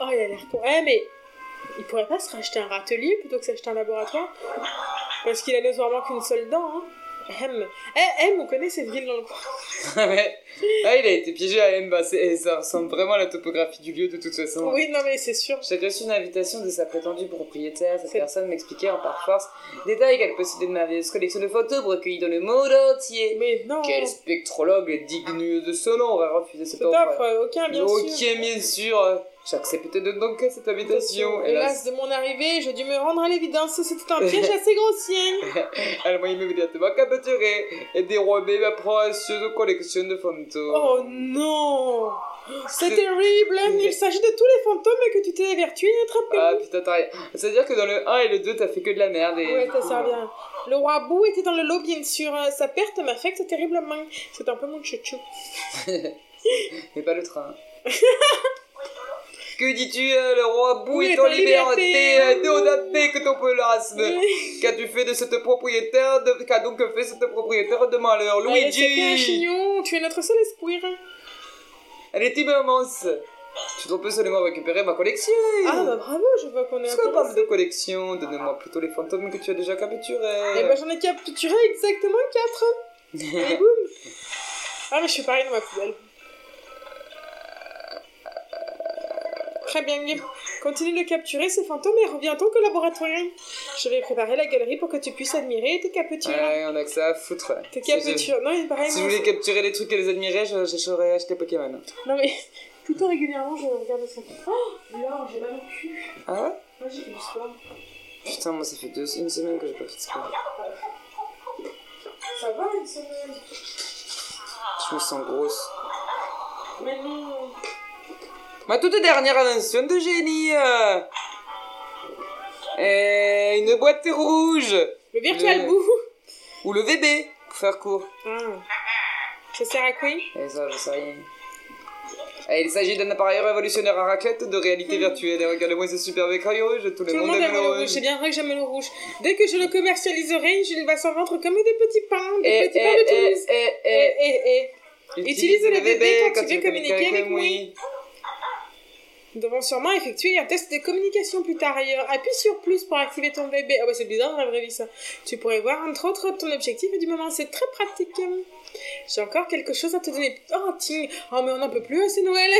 Oh, il a l'air con. Eh, mais il pourrait pas se racheter un râtelier plutôt que s'acheter un laboratoire? Parce qu'il a notoirement qu'une seule dent, hein. M. Eh, M, on connaît cette ville dans le coin. Ah ouais. Ah, il a été piégé à M. Bah, ça ressemble vraiment à la topographie du lieu de toute façon. Oui, non, mais c'est sûr. J'ai reçu une invitation de sa prétendue propriétaire. Cette personne m'expliquait en par force détails qu'elle possédait de merveilleuse collection de photos recueillies dans le monde entier. Mais non. Quel spectrologue digne de ce nom aurait refusé cette Cette offre aucun, bien Ok, sûr. bien sûr. J'accepte donc cette invitation. Hélas, de mon arrivée, j'ai dû me rendre à l'évidence. C'était un piège assez grossier. Elle m'a immédiatement capturé et dérobé ma précieuse collection de fantômes. Oh non C'est terrible Il s'agit de tous les fantômes que tu t'es évertué à attraper. Ah putain, t'as rien. C'est-à-dire que dans le 1 et le 2, t'as fait que de la merde. Et ouais, coup, sert bien. Le roi Bou était dans le lot, bien sûr. Sa perte m'affecte terriblement. C'est un peu mon chouchou. Mais pas le train. Que dis-tu, euh, le roi Bou est en liberté, liberté. euh, que ton pléonasme. Qu'as-tu fait de cette propriétaire de... Qu'a donc fait cette propriétaire de malheur, Allez, c'était un Luigi chignon, tu es notre seul espoir. Elle est immense. Tu peux seulement récupérer ma collection. Ah bah bravo, je vois qu'on est Parce qu'on parle de collection, donne-moi plutôt les fantômes que tu as déjà capturés. Eh ben j'en ai capturé exactement 4. Et boum Ah mais je fais pareil dans ma poubelle. Très bien, Guy. Continue de capturer ces fantômes et reviens à ton collaboratoire. Je vais préparer la galerie pour que tu puisses admirer tes captures. Ouais, on a que ça à foutre. Tes captures. Non, mais pareil, Si moi, voulais capturer les trucs et les admirer, je, je saurais acheter Pokémon. Non mais plutôt régulièrement je regarde ça. Oh là j'ai mal au cul. Ah ouais? Moi j'ai fait du sport. Putain, moi ça fait deux, une semaine que j'ai pas fait de sport. Ça va une semaine Je me sens grosse. Mais non. Ma toute dernière invention de génie euh, une boîte rouge Le virtual Le- bout. ou le VB pour faire court. Ah. Ça sert à quoi? Et ça, je sais rien. Et il s'agit d'un appareil révolutionnaire à raclette de réalité virtuelle. Et regarde-moi ce superbe écran rouge, tout le Tout le monde aime le le rouge. rouge, c'est bien vrai que j'aime le rouge. Dès que je le commercialiserai, il va s'en vendre comme des petits pains, des Et, petits pains de Toulouse. et, Et, et, et, et. et. Utilise le VB quand tu veux communiquer communiquer avec moi. Nous devons sûrement effectuer un test de communication plus tard ailleurs. Appuie sur plus pour activer ton VB. Ah ouais, c'est bizarre dans la vraie vie ça. Tu pourrais voir entre autres ton objectif du moment. C'est très pratique. J'ai encore quelque chose à te donner. Oh, tiens. Oh, mais on n'en peut plus, c'est Noël.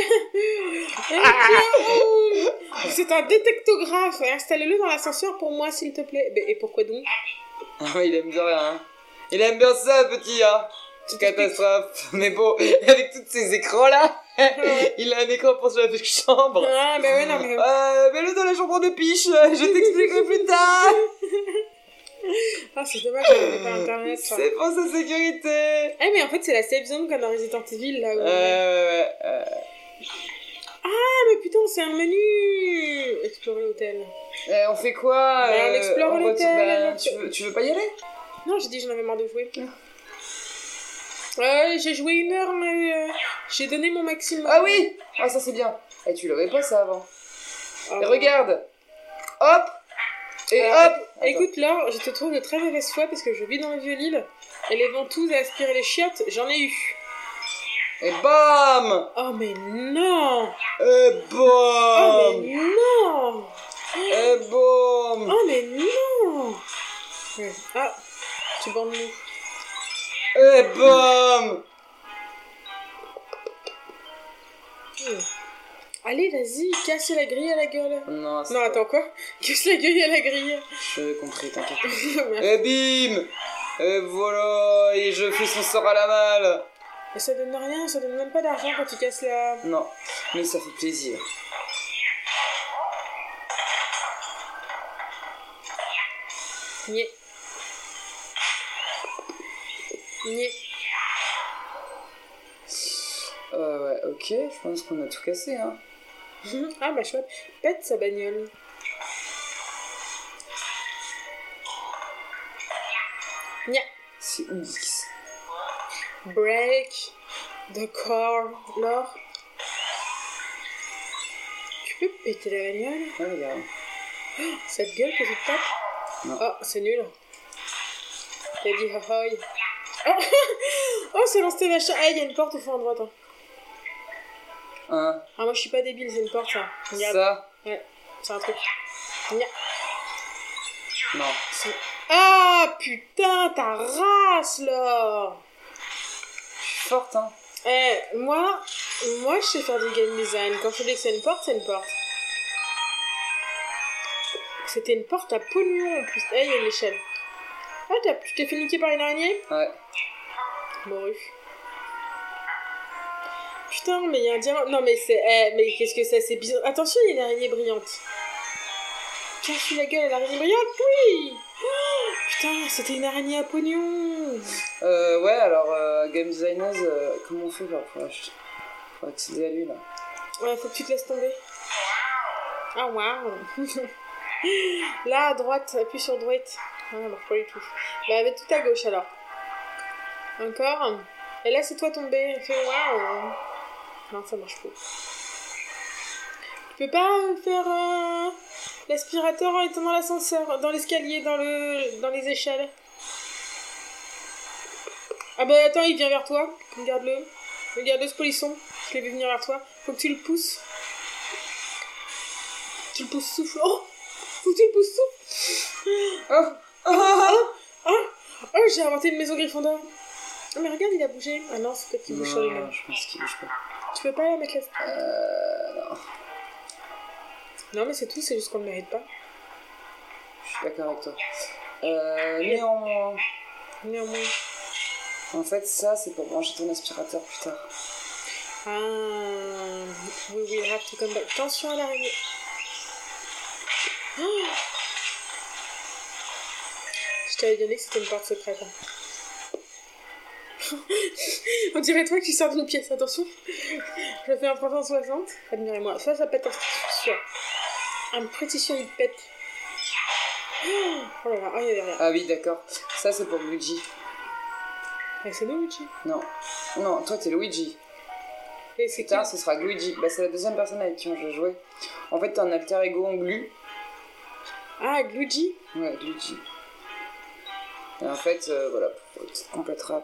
C'est un détectographe. Installe-le dans l'ascenseur pour moi, s'il te plaît. Et pourquoi donc? Ah, il aime bien hein. Il aime bien ça, petit, hein. Catastrophe. Mais bon, avec tous ces écrans-là, il a un écran pour la chambre. Ah, ben ouais, non, mais. Euh, mets-le dans la chambre de piche, je t'expliquerai plus tard. Ah, c'est dommage, on n'avait pas internet. C'est pour sa sécurité. Eh, mais en fait, c'est la safe zone comme dans Resident Evil là. où- Euh, ouais, euh, Ah, mais putain, c'est un menu Explorer l'hôtel. euh, on fait quoi on euh, explore l'hôtel, on- tu, veux, tu veux pas y aller? Non, j'ai dit j'en avais marre de jouer. Ouais, j'ai joué une heure, mais euh, j'ai donné mon maximum. Ah oui Ah, ça c'est bien. Et tu l'avais pas ça avant. Ah, Et regarde Hop Et Alors, hop éc- Écoute, Laure, je te trouve de très mauvaise foi parce que je vis dans le vieux Lille et les ventouses à aspirer les chiottes, j'en ai eu. Et bam Oh, mais non Et Oh, bam mais non Et boum Oh, mais non. Ah, tu bandes nous. Et bam Hmm. Allez, vas-y, casse la grille à la gueule. Non, Non, attends, quoi? Casse la grille à la grille. J'avais compris, t'inquiète. Et bim Et voilà Et je fais son sort à la malle Mais ça donne rien, ça donne même pas d'argent quand tu casses la... Non, mais ça fait plaisir. Niais. Niais. Euh, ouais, ok, je pense qu'on a tout cassé, hein. ah bah chouette. Pète sa bagnole. Niais. C'est. Break. The car. Laure. Tu peux péter la bagnole? Ah, regarde. Cette gueule que tu te tapes Non. Oh, c'est nul. T'as dit ahoy. Oh, c'est lancé machin. Ah, il y a une porte au fond à droite. hein. Hein, Ah, moi je suis pas débile, c'est une porte ça. Regarde. ça Ouais, c'est un truc. Nya. Non. Ah putain, ta race là Je suis forte, hein. Eh, moi, moi je sais faire du game design. Quand je dis que c'est une porte, c'est une porte. C'était une porte à pognon en plus. Eh, il y a une échelle. Ah, t'as- tu t'es fait niquer par une araignée Ouais. Morue. Putain, mais il y a un diamant. Non, mais c'est. Eh, mais qu'est-ce que c'est C'est bizarre. Attention, il y a une araignée brillante. Casse la gueule à l'araignée brillante, oui Oh, Putain, c'était une araignée à pognon Euh, ouais, alors, euh, Game Designers, euh, comment on fait ach- pour accéder à lui, là Ouais, faut que tu te laisses tomber. Ah, waouh Là, à droite, appuie sur droite. Ah, marche pas du tout. Bah, avec tout à gauche alors. Encore. Et là, c'est toi tombé. Fais waouh Non, ça marche pas. Tu peux pas faire euh, l'aspirateur en étant dans l'ascenseur, dans l'escalier, dans le, dans les échelles? Ah bah attends, il vient vers toi. Regarde-le. Regarde-le ce polisson. Je l'ai vu venir vers toi. Faut que tu le pousses. Tu le pousses souffle. Oh Faut que tu le pousses souffle. Oh Oh Oh, oh j'ai inventé une maison Gryffondor. Oh, mais regarde, il a bougé. Ah non, c'est peut-être qu'il bouge sur lui-même. je pense qu'il bouge pas. Tu peux pas la mettre là Euh. Non, Non, mais c'est tout, c'est juste qu'on le mérite pas. je suis d'accord avec toi. Euh, néanmoins, Néanmoins. en fait, ça, c'est pour brancher ton aspirateur plus tard. Ah, we will have to come back. Attention à l'arrivée. Oh Je t'avais que c'était une porte secrète. hein. On dirait toi qui sors d'une pièce, attention. Je fais un 360. Admirez-moi. Ça, ça pète un sûr. Un pretty sure il pète. Oh là là, oh, il y a derrière. Ah oui, d'accord. Ça, c'est pour Luigi. Ah, c'est nous, Luigi. Non. Non, toi, t'es Luigi. Et c'est Plus qui ce sera Luigi. Bah, c'est la deuxième personne avec qui on veut jouer. En fait, t'as un alter ego en glu. Ah, Luigi. Ouais, Luigi. Et en fait, euh, voilà, pour cette complète rap.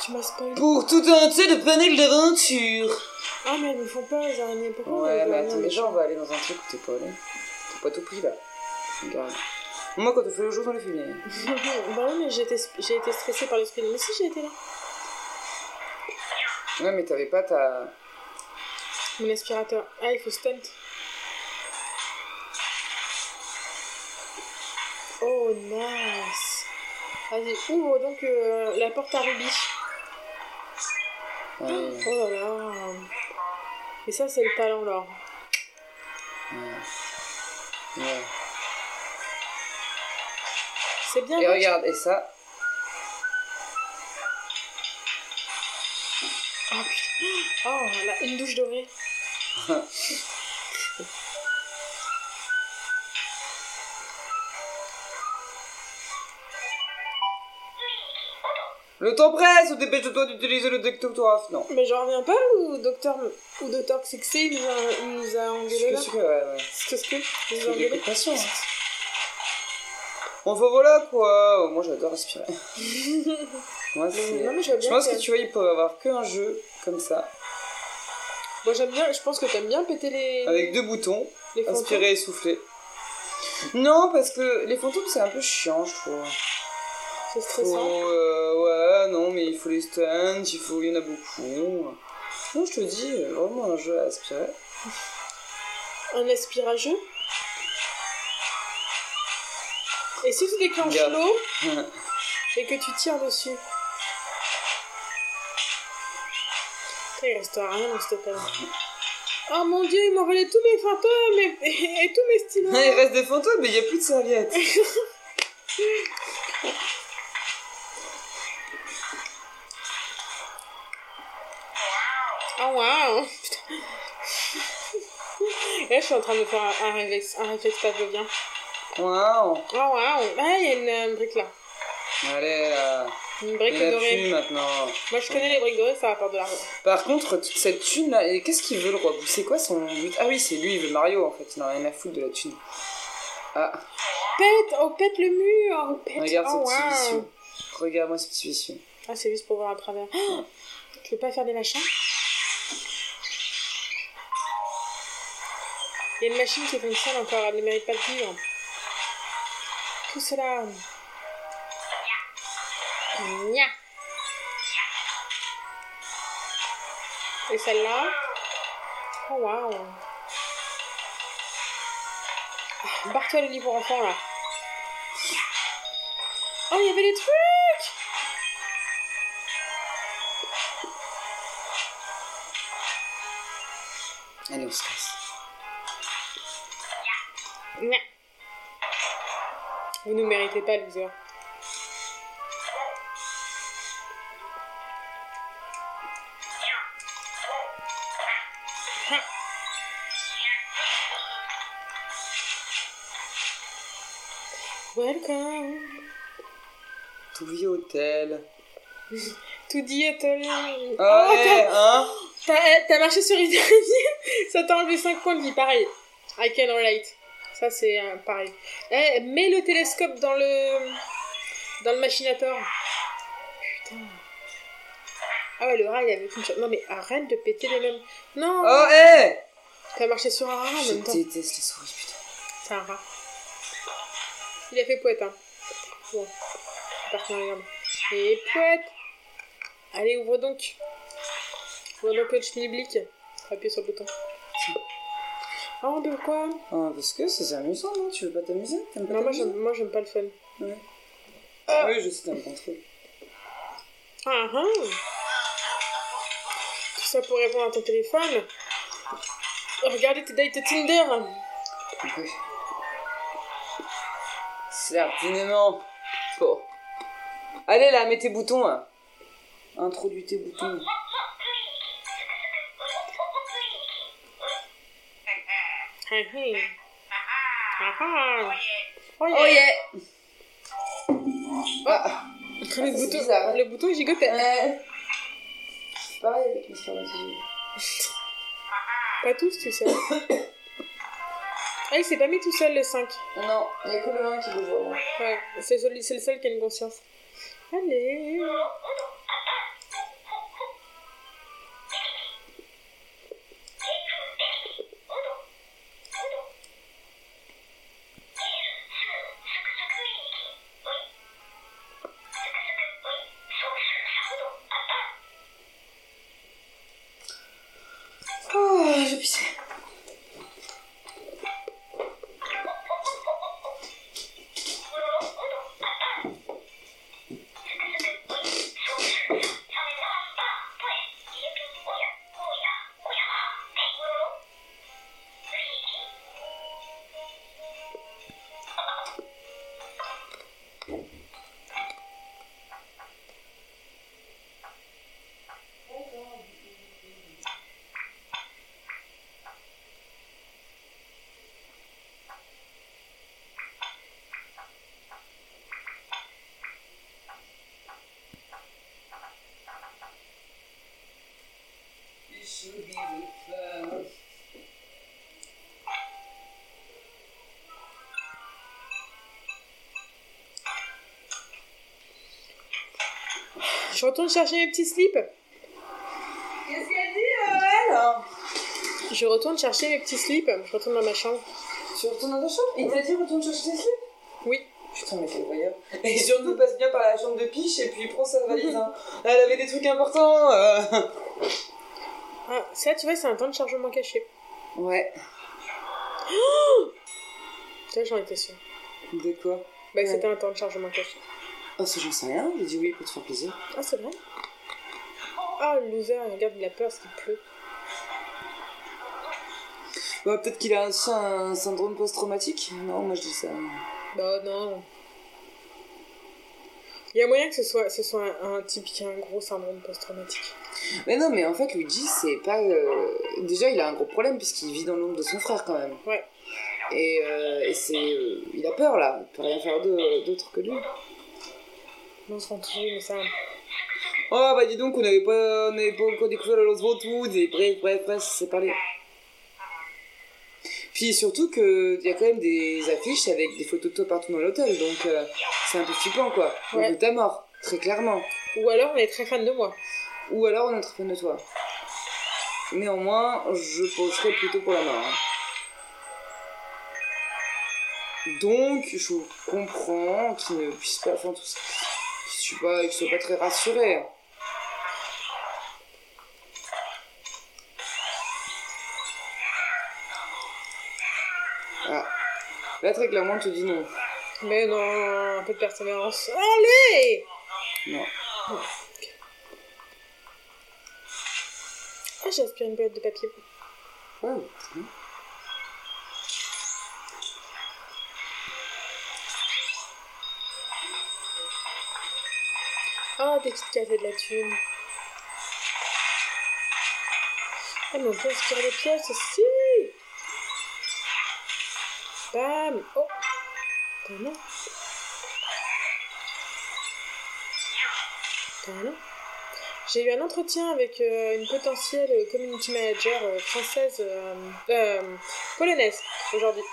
Tu m'as spoilé. Pour tout un tas de panels d'aventure Ah, mais elles me font pas les araignées. Pourquoi Ouais, mais attends, déjà, on va aller dans un truc où t'es pas allé. T'as pas tout pris, là. Regarde. Moi, quand on fait le jeu, on les fait bien. bah oui, mais j'ai été, j'ai été stressée par le sprint. Mais si, j'ai été là. Ouais, mais t'avais pas ta... Mon aspirateur. Ah, il faut stunt. Oh, nice. Vas-y, ouvre donc euh, la porte à rubis. Ouais, Oh là là. Et ça, c'est le talent, là. ouais. C'est bien. Et bon. regarde, et ça, Oh, putain. Oh, là, une douche dorée. Le temps presse, dépêche-toi d'utiliser le dectographe. Non. Mais j'en reviens pas ou Docteur ou Docteur Xixé nous a, nous a engueulé là que ouais, ouais. Qu'est-ce que Il nous a engueulé patience. Enfin voilà quoi, moi j'adore respirer. Moi, c'est- Non, mais je pense que- que tu vois, il peut avoir qu'un jeu comme ça, Moi j'aime bien, je pense que t'aimes bien péter les, avec deux boutons, les inspirer et souffler. Non, parce que les fantômes c'est un peu chiant, je trouve. C'est Faut, stressant. euh, ouais, non, mais il faut les stunts, il faut, il y en a beaucoup. Non, je te dis, euh, vraiment un jeu à aspirer. Un aspirageux. Et si tu déclenches l'eau et que tu tires dessus Il restera rien dans cette table. Oh mon dieu, il m'a volé tous mes fantômes et, et, et tous mes stylos. il reste des fantômes, mais il n'y a plus de serviettes. Waouh là, je suis en train de faire un, un réflexe, un réflexe pavlovien. Waouh! Oh waouh Ah, il y a une euh, brique là. Allez là, Une brique dorée. maintenant. Moi, je connais les briques dorées, ça rapporte de l'argent. Par contre, toute cette thune là, et qu'est-ce qu'il veut le roi C'est quoi son but? Ah oui, c'est lui, il veut Mario en fait, il n'a rien à foutre de la thune. Ah, Pète Oh, pète le mur Oh, pète regarde oh, ce petit vicieux. Regarde-moi ce petit vicieux. Ah, c'est juste pour voir à travers. Oh, tu veux pas faire des machins Il y a une machine qui fonctionne encore, elle ne mérite pas de vivre. Tout cela. Nya. Et celle-là Oh waouh Barre-toi le lit pour enfants là. Oh, il y avait des trucs Allez. Vous ne méritez pas, loser. Welcome Tout vieux hôtel. to the atelier. Ah Oh, ouais, t'as- hein marché sur une ça t'a enlevé 5 points de vie, pareil. I can relate. Ça, c'est euh, pareil. Eh, mets le télescope dans le. dans le machinateur. Putain. Ah ouais, le rat, il avait qu'une chance. Non, mais arrête de péter les mêmes. Non Oh, hé T'as marché sur un rat en Je même temps. déteste les souris, putain. C'est un rat. Il a fait poète, hein. Bon. C'est parti jambes. Et poète Allez, ouvre donc. Ouvre donc le schmilblick. Appuie sur le bouton. Oh, de quoi Ah, parce que c'est amusant, non Tu veux pas t'amuser Non, moi j'aime, moi, j'aime pas le fun. Ouais. Ah. Oui, je sais, t'aimes pas trop. Ah ah Tout ça pour répondre à ton téléphone. Regardez tes dates Tinder. Oui. Certainement. Bon. Allez là, mets tes boutons là. Introduis tes boutons. Ah ah. Ah ah. Oh yeah. Oh yeah Ah, Le, c'est bouton, bizarre. le bouton gigotait. euh... Pareil avec mes spermatozoïdes. Pas tous, tu sais. Ah, il s'est pas mis tout seul le 5. Non, il n'y a que le 1 qui bouge vraiment. Ouais, c'est c'est le seul qui a une conscience. Allez. Je retourne chercher mes petits slips. Qu'est-ce qu'elle dit, elle Je retourne chercher mes petits slips. Je retourne dans ma chambre. Tu retournes dans ta chambre? Il t'a dit retourne chercher tes slips? Oui. Putain, mais quel voyeur. Et surtout passe bien par la chambre de Piche et puis prends sa valise. Hein. Elle avait des trucs importants. euh. Ah, ça, tu vois, c'est un temps de chargement caché. Ouais. Ça, j'en étais sûre. De quoi? Bah, Ouais. c'était un temps de chargement caché. Oh, ça, j'en sais rien. J'ai dit oui pour te faire plaisir. Ah, c'est vrai Ah, le loser, regarde, il a peur parce qu'il pleut. Bah, peut-être qu'il a aussi un syndrome post-traumatique. Non, moi je dis ça. Bah, non. Il y a moyen que ce soit, ce soit un, un type qui a un gros syndrome post-traumatique. Mais non, mais en fait, Luigi, c'est pas. euh, Déjà, il a un gros problème puisqu'il vit dans l'ombre de son frère quand même. Ouais. Et, euh, et c'est. euh, Il a peur là. Il peut rien faire d'autre que lui. On se rend toujours, mais ça. Oh, bah dis donc, on n'avait pas, on n'avait pas encore découvert la Los Vautouz. Et bref, bref, bref, c'est parlé. Puis surtout qu'il y a quand même des affiches avec des photos de toi partout dans l'hôtel. Donc euh, c'est un peu flippant quoi. On Ouais. veut ta mort, très clairement. Ou alors, on est très fan de moi. Ou alors on est très fan de toi. Néanmoins, je penserais plutôt pour la mort. hein. Donc, je comprends qu'il ne puisse pas. Enfin, tout ça. Soit pas, qu'il soit pas très rassuré. Ah. Là, très clairement, tu dis non. Mais non, un peu de persévérance. Allez Non. Ah, j'ai aspiré une boîte de papier. Ouais. Ah, des petites cases et de la thune. Ah, mais on peut aspirer les pièces aussi. Bam. Oh. Talon J'ai eu un entretien avec euh, une potentielle community manager euh, française, euh, euh, polonaise, aujourd'hui.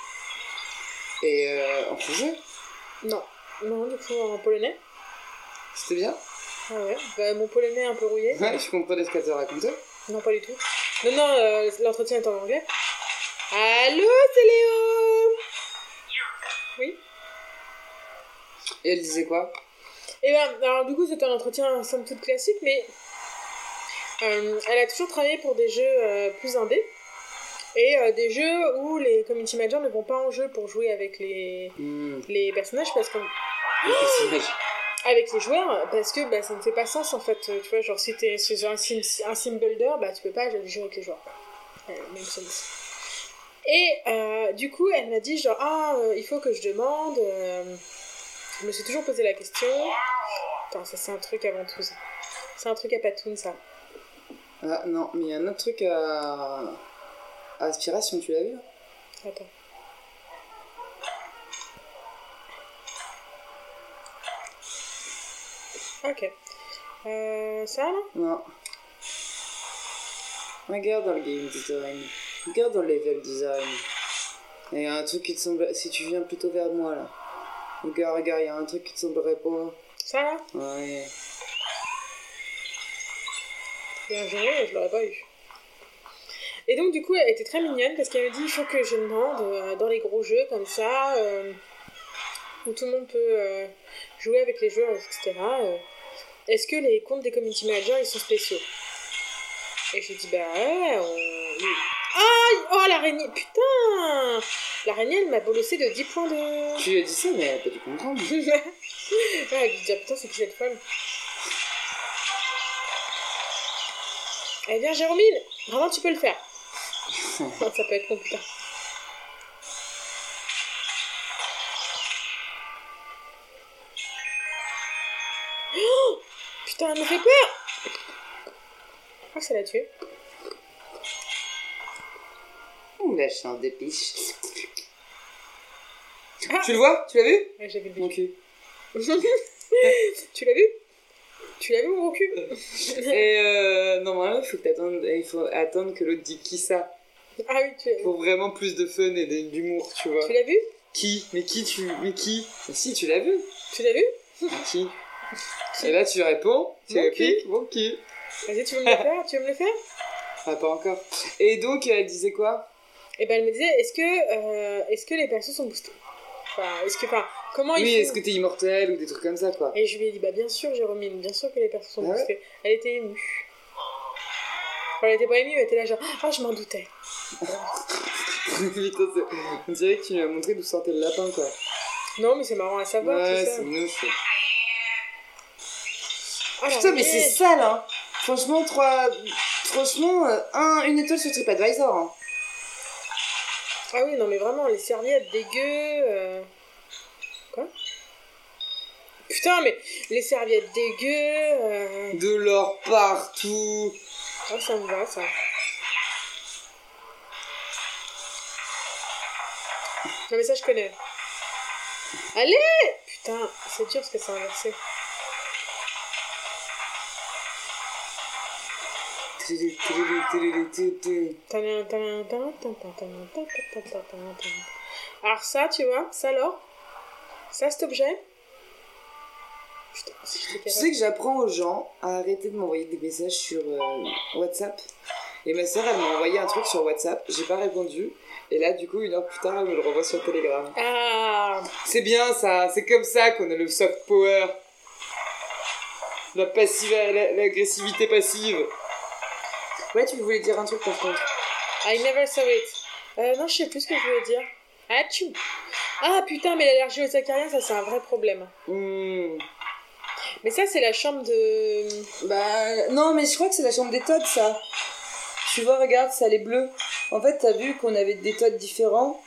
Et euh, en français? Non, non, du coup en polonais. C'était bien? Ouais, bah, mon polonais est un peu rouillé. Ouais, je comprenais ce qu'elle te racontait. Non, pas du tout. Non, non, euh, l'entretien est en anglais. Allô, c'est Léo Oui Et elle disait quoi? Et ben, alors du coup, c'était un entretien somme toute classique, mais euh, elle a toujours travaillé pour des jeux euh, plus indés. Et euh, des jeux où les community managers ne vont pas en jeu pour jouer avec les, Hmm, les personnages, parce que, le personnage. Avec les joueurs, parce que bah, ça ne fait pas sens en fait. Euh, Tu vois, genre si t'es sur un sim, un sim builder, bah tu peux pas jouer avec les joueurs. Euh, même chose. Et euh, du coup, elle m'a dit genre, ah, euh, il faut que je demande. je me suis toujours posé la question. Attends, ça c'est un truc avant tout ça. C'est un truc à Patoun ça. Ah non, mais il y a un autre truc à... à aspiration, tu l'as vu? Attends. Ok. Euh, ça là Non? Regarde dans le game design. Regarde dans le level design. Il y a un truc qui te semble... Si tu viens plutôt vers moi là. Regarde, regarde, il y a un truc qui te semblerait pas... Ça là Ouais. Bien joué, je l'aurais pas eu. Et donc, du coup, elle était très mignonne parce qu'elle me dit il faut que je demande euh, dans les gros jeux comme ça, euh, où tout le monde peut euh, jouer avec les joueurs, etc. euh, Est-ce que les comptes des community managers ils sont spéciaux? Et j'ai dit bah ouais, on. Aïe Oh l'araignée Putain L'araignée elle m'a bolossé de 10 points de. Tu lui as dit ça, mais elle a pas dû comprendre. ouais, elle dit ah, putain, c'est qui cette folle Eh bien, Jérômine, vraiment tu peux le faire. Non, ça peut être putain. Putain, elle me fait peur Je crois que ça l'a tué. Ouh, la chance des piches. Ah Tu le vois? Tu l'as vu? Ouais, j'avais le Mon cul. tu l'as vu? Tu l'as vu, mon cul? Et euh, normalement, il faut, que il faut attendre que l'autre dise qui ça. Ah oui, tu l'as vu. Pour vraiment plus de fun et de- d'humour, tu vois. Tu l'as vu? Qui? Mais qui tu Mais qui? Mais si, tu l'as vu. Tu l'as vu? Mais qui? Et là, tu réponds, tu Mon répliques, mon qui Vas-y, tu veux me le faire? Tu veux me le faire? Ah, pas encore. Et donc, elle disait quoi? Et ben elle me disait, est-ce que, euh, est-ce que les persos sont boostés Enfin, est-ce que, enfin, comment ils Oui, font? est-ce que t'es immortel ou des trucs comme ça, quoi? Et je lui ai dit, bah bien sûr, Jérôme, bien sûr que les persos sont Ah ouais? boostés. Elle était émue. Enfin, elle était pas émue, elle était là genre, ah, je m'en doutais. Putain, c'est- on dirait que tu lui as montré d'où sortait le lapin, quoi. Non, mais c'est marrant à savoir, Ouais, tu sais. c'est nous, c'est... Ah, Putain, mais c'est sale, hein Franchement, trois... Franchement, euh, un, une étoile sur TripAdvisor, hein. Ah oui, non, mais vraiment, les serviettes dégueu. euh, Quoi? Putain, mais les serviettes dégueu. euh, De l'or partout Ah, ça me va, ça. Non, mais ça, je connais. Allez Putain, c'est dur parce que c'est inversé. Alors ça, tu vois, ça alors Ça, cet objet Tu sais que j'apprends aux gens à arrêter de m'envoyer des messages sur WhatsApp. Et ma soeur, elle m'a envoyé un truc sur WhatsApp, j'ai pas répondu. Et là, du coup, une heure plus tard, elle me le renvoie sur Telegram. Ah C'est bien ça, c'est comme ça qu'on a le soft power. La passive, la- l'agressivité passive. Ouais, tu voulais dire un truc par contre. I never saw it. Euh, non, je sais plus ce que je voulais dire. Ah, tchou. Ah, putain, mais l'allergie aux acariens, ça, c'est un vrai problème. Hmm. Mais ça, c'est la chambre de... Bah, non, mais je crois que c'est la chambre des Todd, ça. Tu vois, regarde, ça, les bleus. En fait, t'as vu qu'on avait des Todd différents?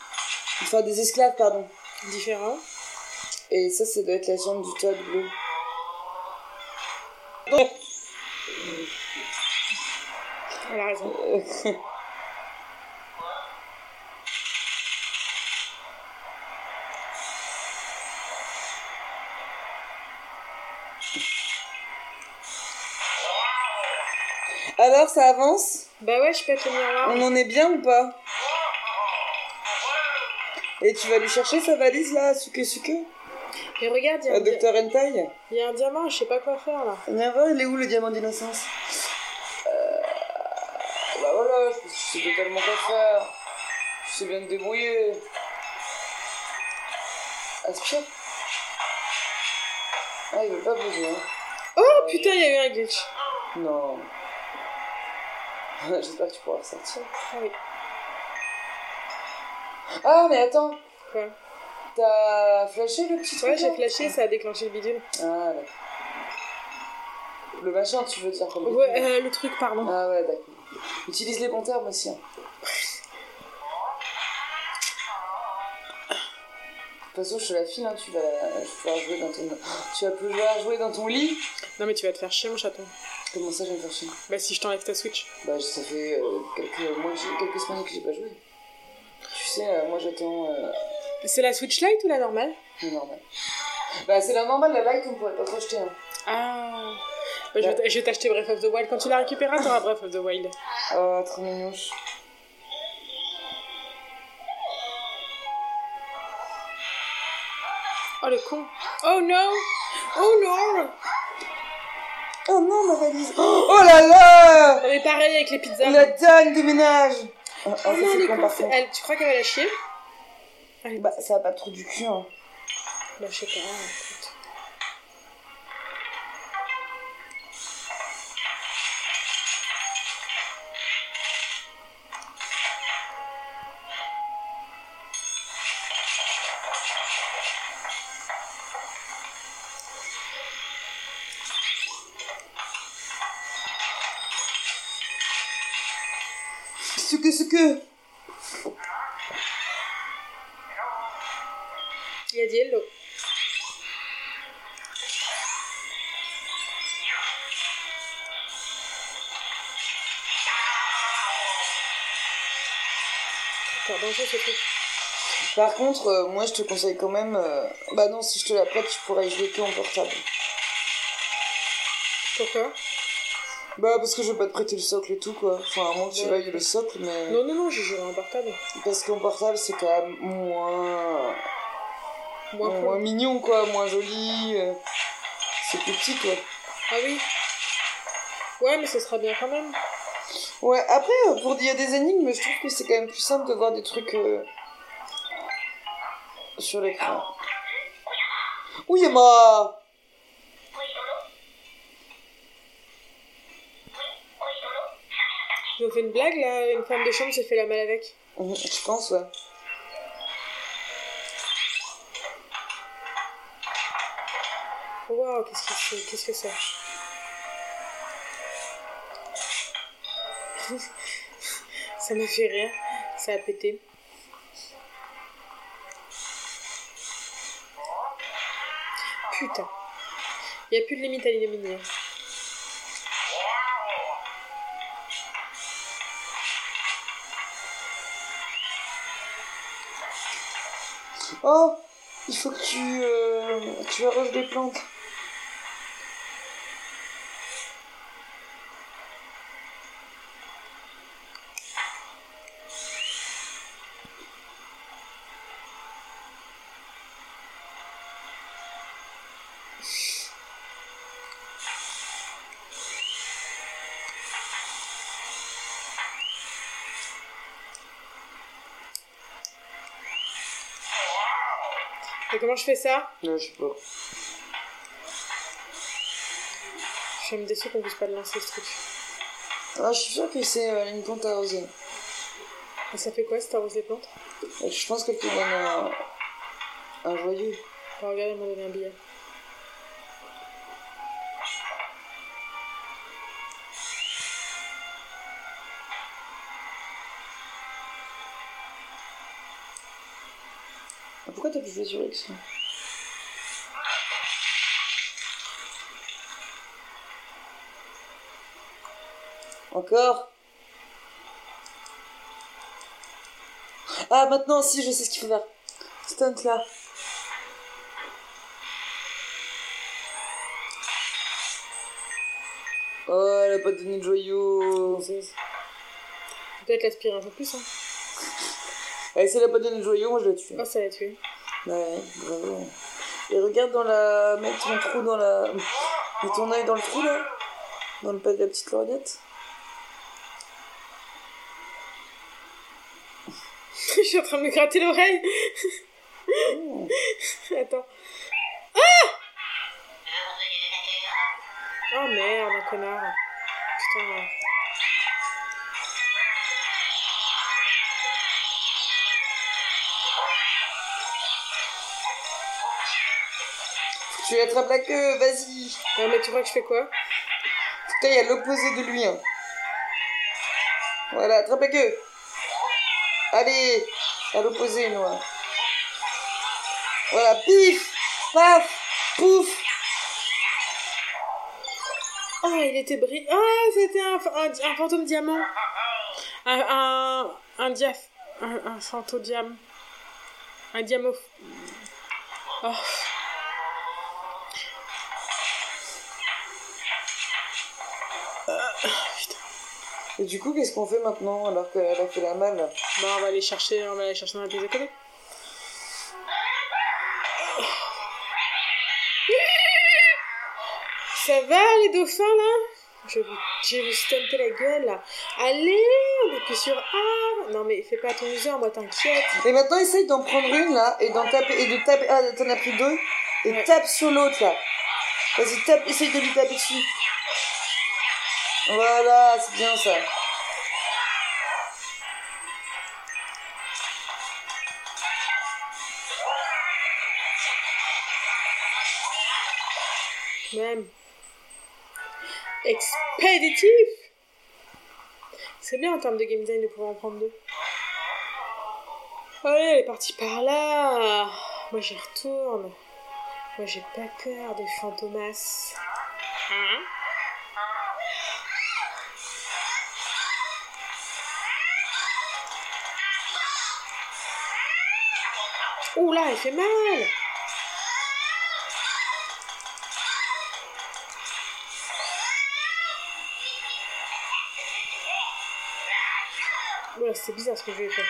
Enfin, des esclaves, pardon. Différent. Et ça, ça doit être la chambre du Todd bleu. Elle a raison. Alors, ça avance? Bah ouais, je pète le miroir. On en est bien ou pas? Et tu vas lui chercher sa valise là, Suke Suke? Mais regarde, il y, a un Docteur Hentai? il y a un diamant, je sais pas quoi faire là. Viens voir, il est où le diamant d'innocence euh... Bah voilà, je totalement quoi faire. Tu sais bien te débrouiller. Aspire Ah, il veut pas bouger, hein. Oh putain, il y a eu un glitch. Non. J'espère que tu pourras ressortir. Ah oui. Ah, mais attends, Quoi? T'as flashé le petit truc Ouais, j'ai flashé, ça a déclenché le bidule. Ah, d'accord. Le machin, tu veux dire comme Ouais, euh, le truc, pardon. Ah ouais, d'accord. Utilise les bons termes aussi. hein. De toute façon, je te la file, hein, tu vas, vas jouer dans ton... Tu vas pouvoir jouer dans ton lit Non mais tu vas te faire chier mon chaton. Comment ça, je vais me faire chier? Bah si je t'enlève ta Switch. Bah, ça fait euh, quelques mois, quelques semaines que j'ai pas joué. Tu sais, euh, moi j'attends euh, C'est la Switch Lite ou la normale? le normal. Bah, c'est la normale, la light, on pourrait pas trop acheter. Hein. Ah bah, je vais t- je vais t'acheter Breath of the Wild. Quand tu la récupéreras, t'auras Breath of the Wild. Oh, trop mignouche. Oh le con. Oh non Oh non Oh non, ma valise. Oh, oh là là Non mais pareil avec les pizzas. La dingue de ménage Oh, oh, Oh ça, non, c'est les con, par elle, tu crois qu'elle va la chier? Bah, ça a pas trop du cul, hein. bah je sais pas. Pardon, ce truc. Par contre, euh, moi je te conseille quand même. euh, Bah non, si je te la prête, tu pourrais y jouer que en portable. Pourquoi? Bah parce que je veux pas te prêter le socle et tout quoi. Enfin, à moins que tu Ouais. veuilles le socle, mais. Non, non, non, j'ai joué en portable. Parce qu'en portable, c'est quand même moins. Moins moins cool. mignon quoi, moins joli. euh, C'est plus petit quoi. Ah oui Ouais, mais ce sera bien quand même. Ouais, après, euh, pour il y a des énigmes, je trouve que c'est quand même plus simple de voir des trucs euh, sur l'écran. Oui, Emma ont fait une blague là, une femme de chambre s'est fait la mal avec. Mhm, Je pense, ouais. Waouh, qu'est-ce que c'est Qu'est-ce que c'est? Ça m'a fait rire, ça a pété. Putain. Il n'y a plus de limite à l'ignominie. Oh Il faut que tu, euh, tu arroses des plantes. Et comment je fais ça Non, je sais pas. Je suis même déçue qu'on puisse pas le lancer ce truc. Ah, je suis sûre que c'est euh, une plante arrosée. Et ça fait quoi si t'arroses les plantes Je pense qu'elle te donne un, un joyeux. Regarde, elle m'a donné un billet. X là Encore? Ah, maintenant, si, je sais ce qu'il faut faire. Stunt là. Oh, elle a pas donné de joyau. Peut-être l'aspirer un peu plus. Hein. Allez, si elle a pas donné de joyau, moi je la tue. Oh, ça l'a tué. Ouais, bravo. Et regarde dans la. Mets ton trou dans la. Mets ton œil dans le trou là. Dans le pas de la petite lorgnette. Je suis en train de me gratter l'oreille. Oh. Attends. Ah Oh merde, un connard. Putain. Tu attrapes la queue, vas-y. Mais tu vois que je fais quoi? Putain, il y a l'opposé de lui. Hein. Voilà, attrape la queue. Allez, à l'opposé, Noah. Voilà, pif, paf, pouf. Oh, il était brillant. Ah, c'était un, fantôme diamant. Un, un, un diaf. Un, un fantôme Un diamo. Oh. Et du coup, qu'est-ce qu'on fait maintenant alors qu'elle a fait la malle? Bon, on va aller chercher, on va aller chercher dans la pièce à côté. Ça va les dauphins là? Je vais vous, je vais vous stunter la gueule là. Allez, on est plus sur A. Non mais fais pas ton user, moi t'inquiète. Et maintenant, essaye d'en prendre une là et d'en taper et de taper. Ah, t'en as pris deux et Ouais. tape sur l'autre là. Vas-y, tape, essaye de lui taper dessus. Voilà, c'est bien ça. Même. Expéditif C'est bien en termes de game design de pouvoir en prendre deux. Allez, elle est partie par là. Moi j'y retourne. Moi j'ai pas peur des fantomas. Hein? Ouh là, elle fait mal Oula, c'est bizarre ce que je vais faire.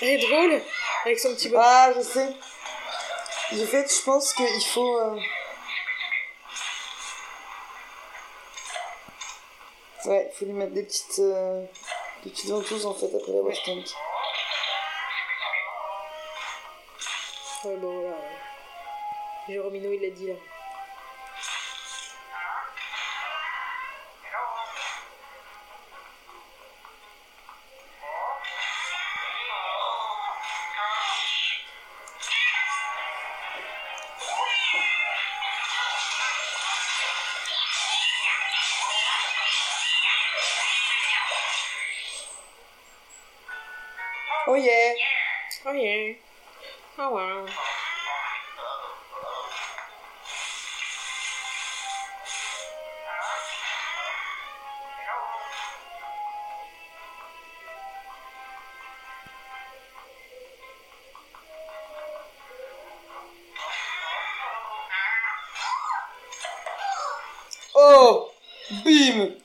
Elle est drôle avec son petit bonnet. Ah, je sais. En fait, je pense qu'il faut. euh, Ouais, il faut lui mettre des petites, euh, des petites ventouses en fait après l'avoir stunt. Ouais, bon voilà. Jérômino, il l'a dit là. Oh yeah. Oh! Bim!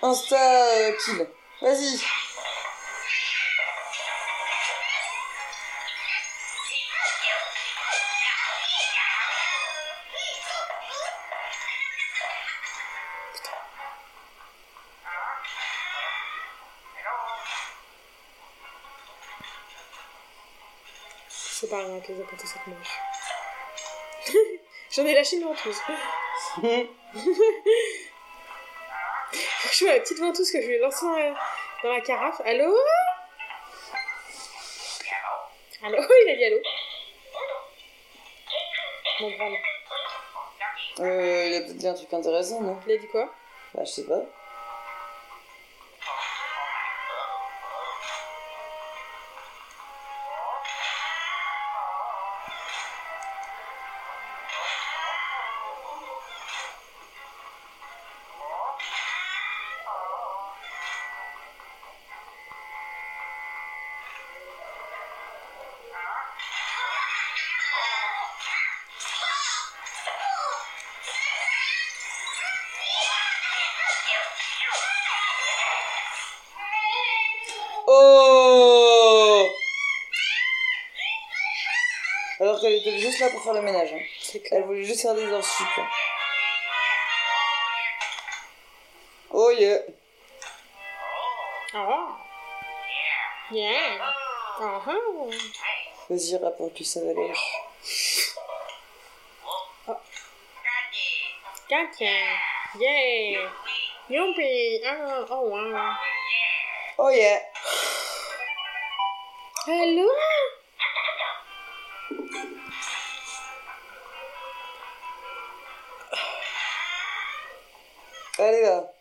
Insta kill. Vas-y! Cette manche. J'en ai lâché une ventouse. Franchement, la petite ventouse que je lui ai lancée dans la, dans la carafe. Allô Allô Il a dit allô. Euh, il a peut-être dit un truc intéressant, non? Il a dit quoi? Bah, je sais pas. Là pour faire le ménage. hein. Elle voulait juste faire des heures sup. Oh yeah. Ah. Yeah. Ah ah. Vas-y, rapporte-lui sa valeur. Gotcha. Yeah. Youpi. Ah, oh wow. Oh yeah. Hello. Allez là.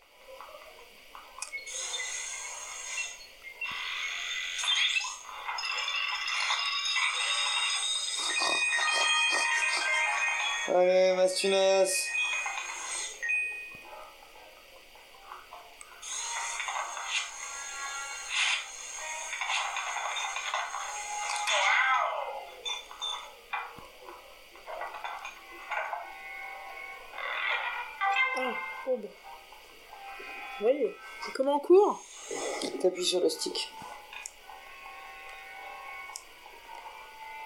Allez, Mastunas. Voyez, c'est comme en cours. T'appuies sur le stick.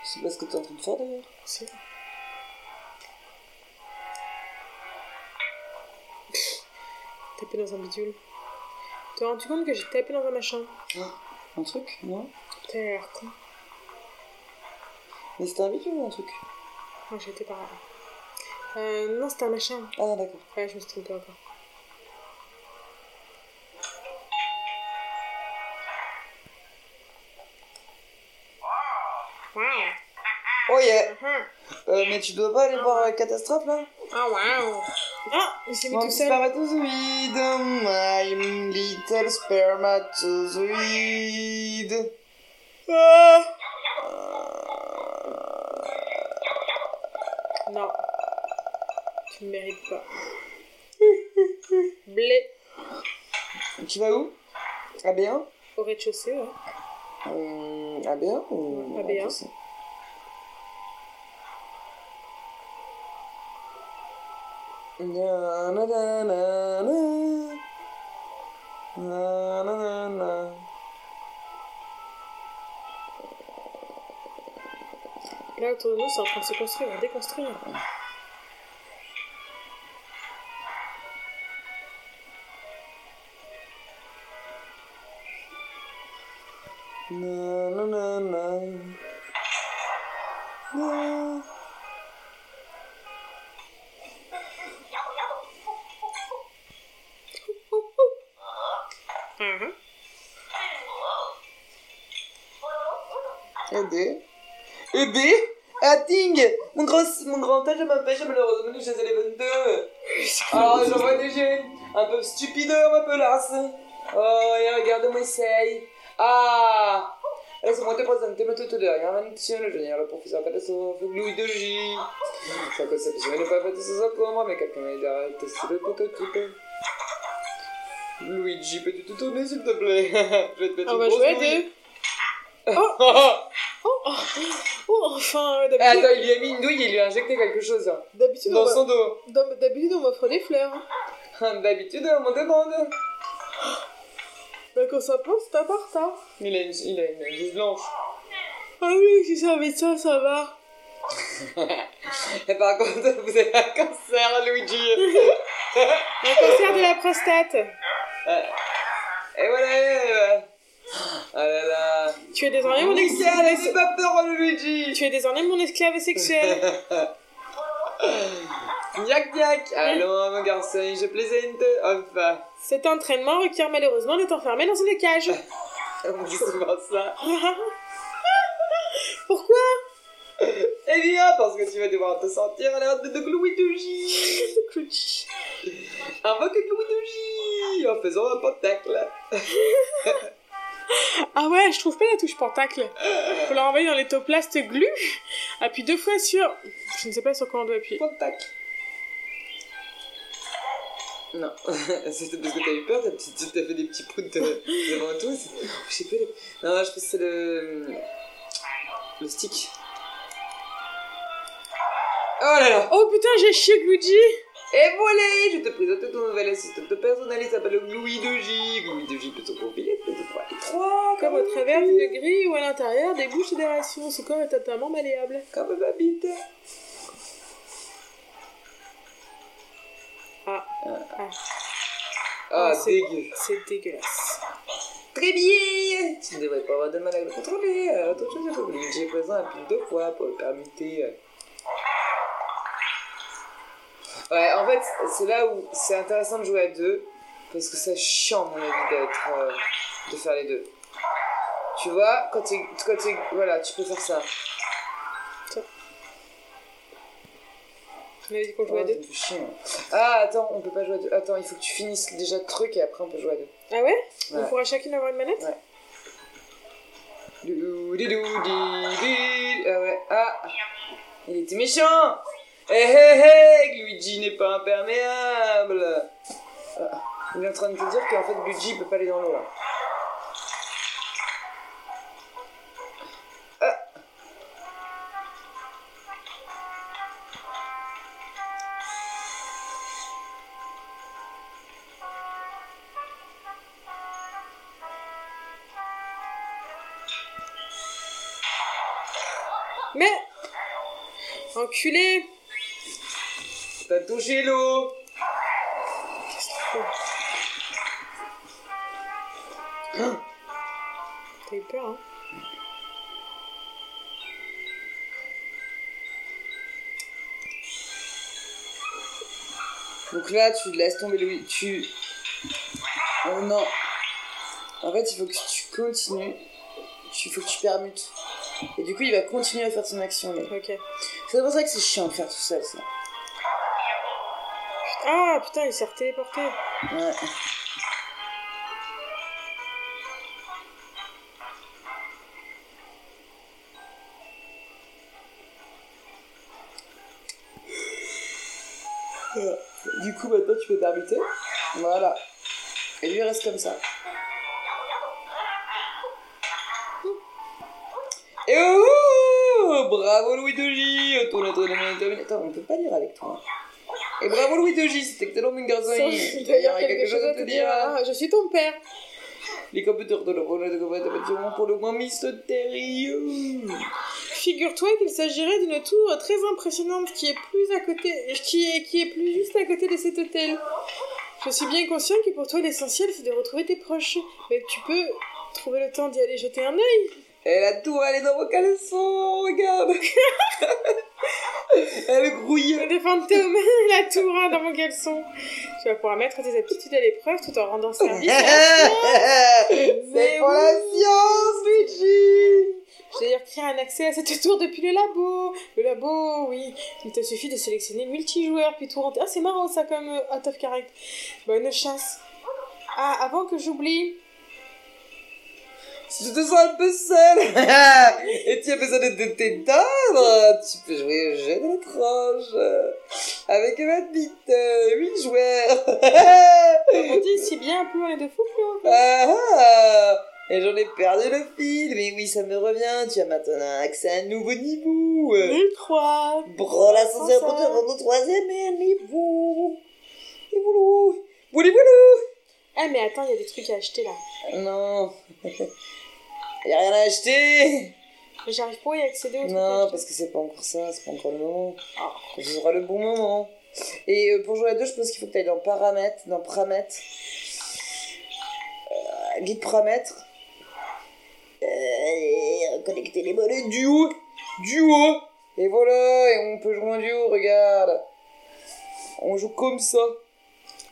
Je sais pas ce que t'es en train de faire d'ailleurs. C'est Taper dans un bidule. T'es rendu compte que j'ai tapé dans un machin Un truc, non T'as l'air con. Mais c'était un bidule ou un truc Ah, j'ai été par là. Euh, non, c'était un machin. Ah d'accord. Ouais, je me suis trompée encore. Wow. Oh yeah Ah, euh, Mais tu dois pas aller voir euh, Catastrophe là Ah, wow. Ah, il s'est mis tout seul. spermatozoïde, my little spermatozoïde. Ah. Non. Tu ne mérites pas. Blé. Tu vas où? À B1 Au rez-de-chaussée, ouais. euh, À B1 ou À B1. Na. Là, autour de nous, c'est en train de se construire, déconstruire. Na, na, Aider. Aider Atting Mon grand, mon grand âge m'empêche malheureusement de chez les 22. Ah, j'en vois des jeunes, un peu stupideurs, un peu lasses. Oh, et regarde-moi essaye. Ah Laisse-moi te présenter ma tuteur et invention, le génial le professeur catastrophe Louis de J. Sa conception n'est pas faite sans encombre, mais quelqu'un m'a aidé à tester le prototype. Luigi, peux-tu te tourner s'il te plaît? Je vais te mettre On une va grosse jouer deux. Oh, oh, oh, enfin, euh, d'habitude, Attends, il lui a mis une douille il lui a injecté quelque chose hein, d'habitude, dans son dos. d'hab- d'habitude, on m'offre des fleurs. D'habitude, on me demande. Bah, quand ça pense, c'est important. Il a une, il a une blouse blanche. Ah oui, si ça va être ça, ça va. Et par contre, vous avez un cancer, Luigi. Un cancer de la prostate. Et voilà. euh, Ah là là. Tu es désormais mon esclave. n'aie pas peur, Luigi. Tu es désormais mon esclave sexuel. Niac niac. Allons, mon garçon, je plaisante. Enfin, Cet entraînement requiert malheureusement d'être enfermé dans une cage. souvent ça. Pourquoi? Eh bien, parce que tu vas devoir te sentir à l'air de, de Louis Clouchi. Invoque Louis en faisant un pentacle. Ah ouais, je trouve pas la touche pentacle. Faut la renvoyer dans l'étoplastes glu. Appuie deux fois sur. Je ne sais pas sur quoi on doit appuyer. Pentacle. Non, c'était parce que t'as eu peur, t'as fait des petits proutes de- devant toi. c'est- Je sais pas. Non, je pense que c'est le. Le stick. Oh là là Oh putain, j'ai chié Luigi Et voilà, je te présente ton nouvel assistante personnelle, il s'appelle Louis de J. Louis de J peut se peut se 3 et 3. Comme au travers d'une grille ou à l'intérieur des bouches et des rations. Ce corps est totalement malléable. Comme ma bite. Ah, Ah, ah, ah c'est- dégueu. c'est dégueulasse. Très bien Tu ne devrais pas avoir de mal à le contrôler. Euh, Autre chose, il faut que Luigi est présent un pile deux fois pour le permuter. euh. Ouais, en fait, c'est là où c'est intéressant de jouer à deux. Parce que c'est chiant, à mon avis, d'être. euh, de faire les deux. Tu vois, quand tu quand t'es- Voilà, tu peux faire ça. On avait dit qu'on jouait à Oh, ça deux. moi. Ah, attends, on peut pas jouer à deux. Attends, il faut que tu finisses déjà le truc et après on peut jouer à deux. Ah ouais, On Ouais. pourra chacune avoir une manette? Didi. Ah ouais, ah Il était méchant Hé hé hé Luigi n'est pas imperméable Ah, Il est en train de te dire qu'en fait Luigi peut pas aller dans l'eau là. Ah. Mais Enculé T'as touché l'eau T'as eu peur, hein Donc là tu laisses tomber Louis. Tu. Oh non En fait il faut que tu continues. Il faut que tu permutes. Et du coup il va continuer à faire son action. Ok. C'est pour ça que c'est chiant de faire tout seul ça. Ah putain, il s'est téléporté. Ouais. Du coup, maintenant tu peux t'arbiter. Voilà. Et lui il reste comme ça. Et oh Bravo Louis de J Ton entraînement est terminé. Attends, on peut pas lire avec toi. Et bravo Louis de J, c'était excellent mon garçon. Il doit y avoir quelque chose à te dire. Ah, je suis ton père. Les compéteurs de volée de compétition pour le moins mystérieux. Figure-toi qu'il s'agirait d'une tour très impressionnante qui est plus à côté, qui est, qui est plus juste à côté de cet hôtel. Je suis bien conscient que pour toi l'essentiel c'est de retrouver tes proches, mais tu peux trouver le temps d'y aller jeter un œil. Et la tour, elle est dans vos caleçons, regarde. elle grouille. Des fantômes, la tour hein, dans mon caleçon. Tu vas pouvoir mettre tes aptitudes à l'épreuve tout en rendant service. C'est pour la science, Luigi. Je vais d'ailleurs créer un accès à cette tour depuis le labo. Le labo, oui. Il te suffit de sélectionner multijoueur puis tout rentrer. Ah, c'est marrant ça comme euh, out of character. Bonne chasse. Ah, avant que j'oublie. Si tu te sens un peu seul et tu as besoin de te t'étendre, tu peux jouer au jeu de l'étrange avec ma bite, 8 joueurs. On dit si bien, plus on est de fou, plus on Ah, ah. Et j'en ai perdu le fil, mais oui, ça me revient. Tu as maintenant accès à un nouveau niveau. Le 3. Prends l'ascenseur pour te rendre au troisième niveau. Et voilà. Voilà, voilà. Ah, mais attends, il y a des trucs à acheter là. Non. Y a rien à acheter. Mais j'arrive pas à y accéder au Non, parce que c'est pas encore ça, c'est pas encore le moment. Ce sera le bon moment. Et euh, pour jouer à deux, je pense qu'il faut que tu ailles dans paramètres, dans paramètres. Euh, guide paramètres. Euh, connecter les mollets duo. Duo. Et voilà, et on peut jouer en duo, regarde. On joue comme ça.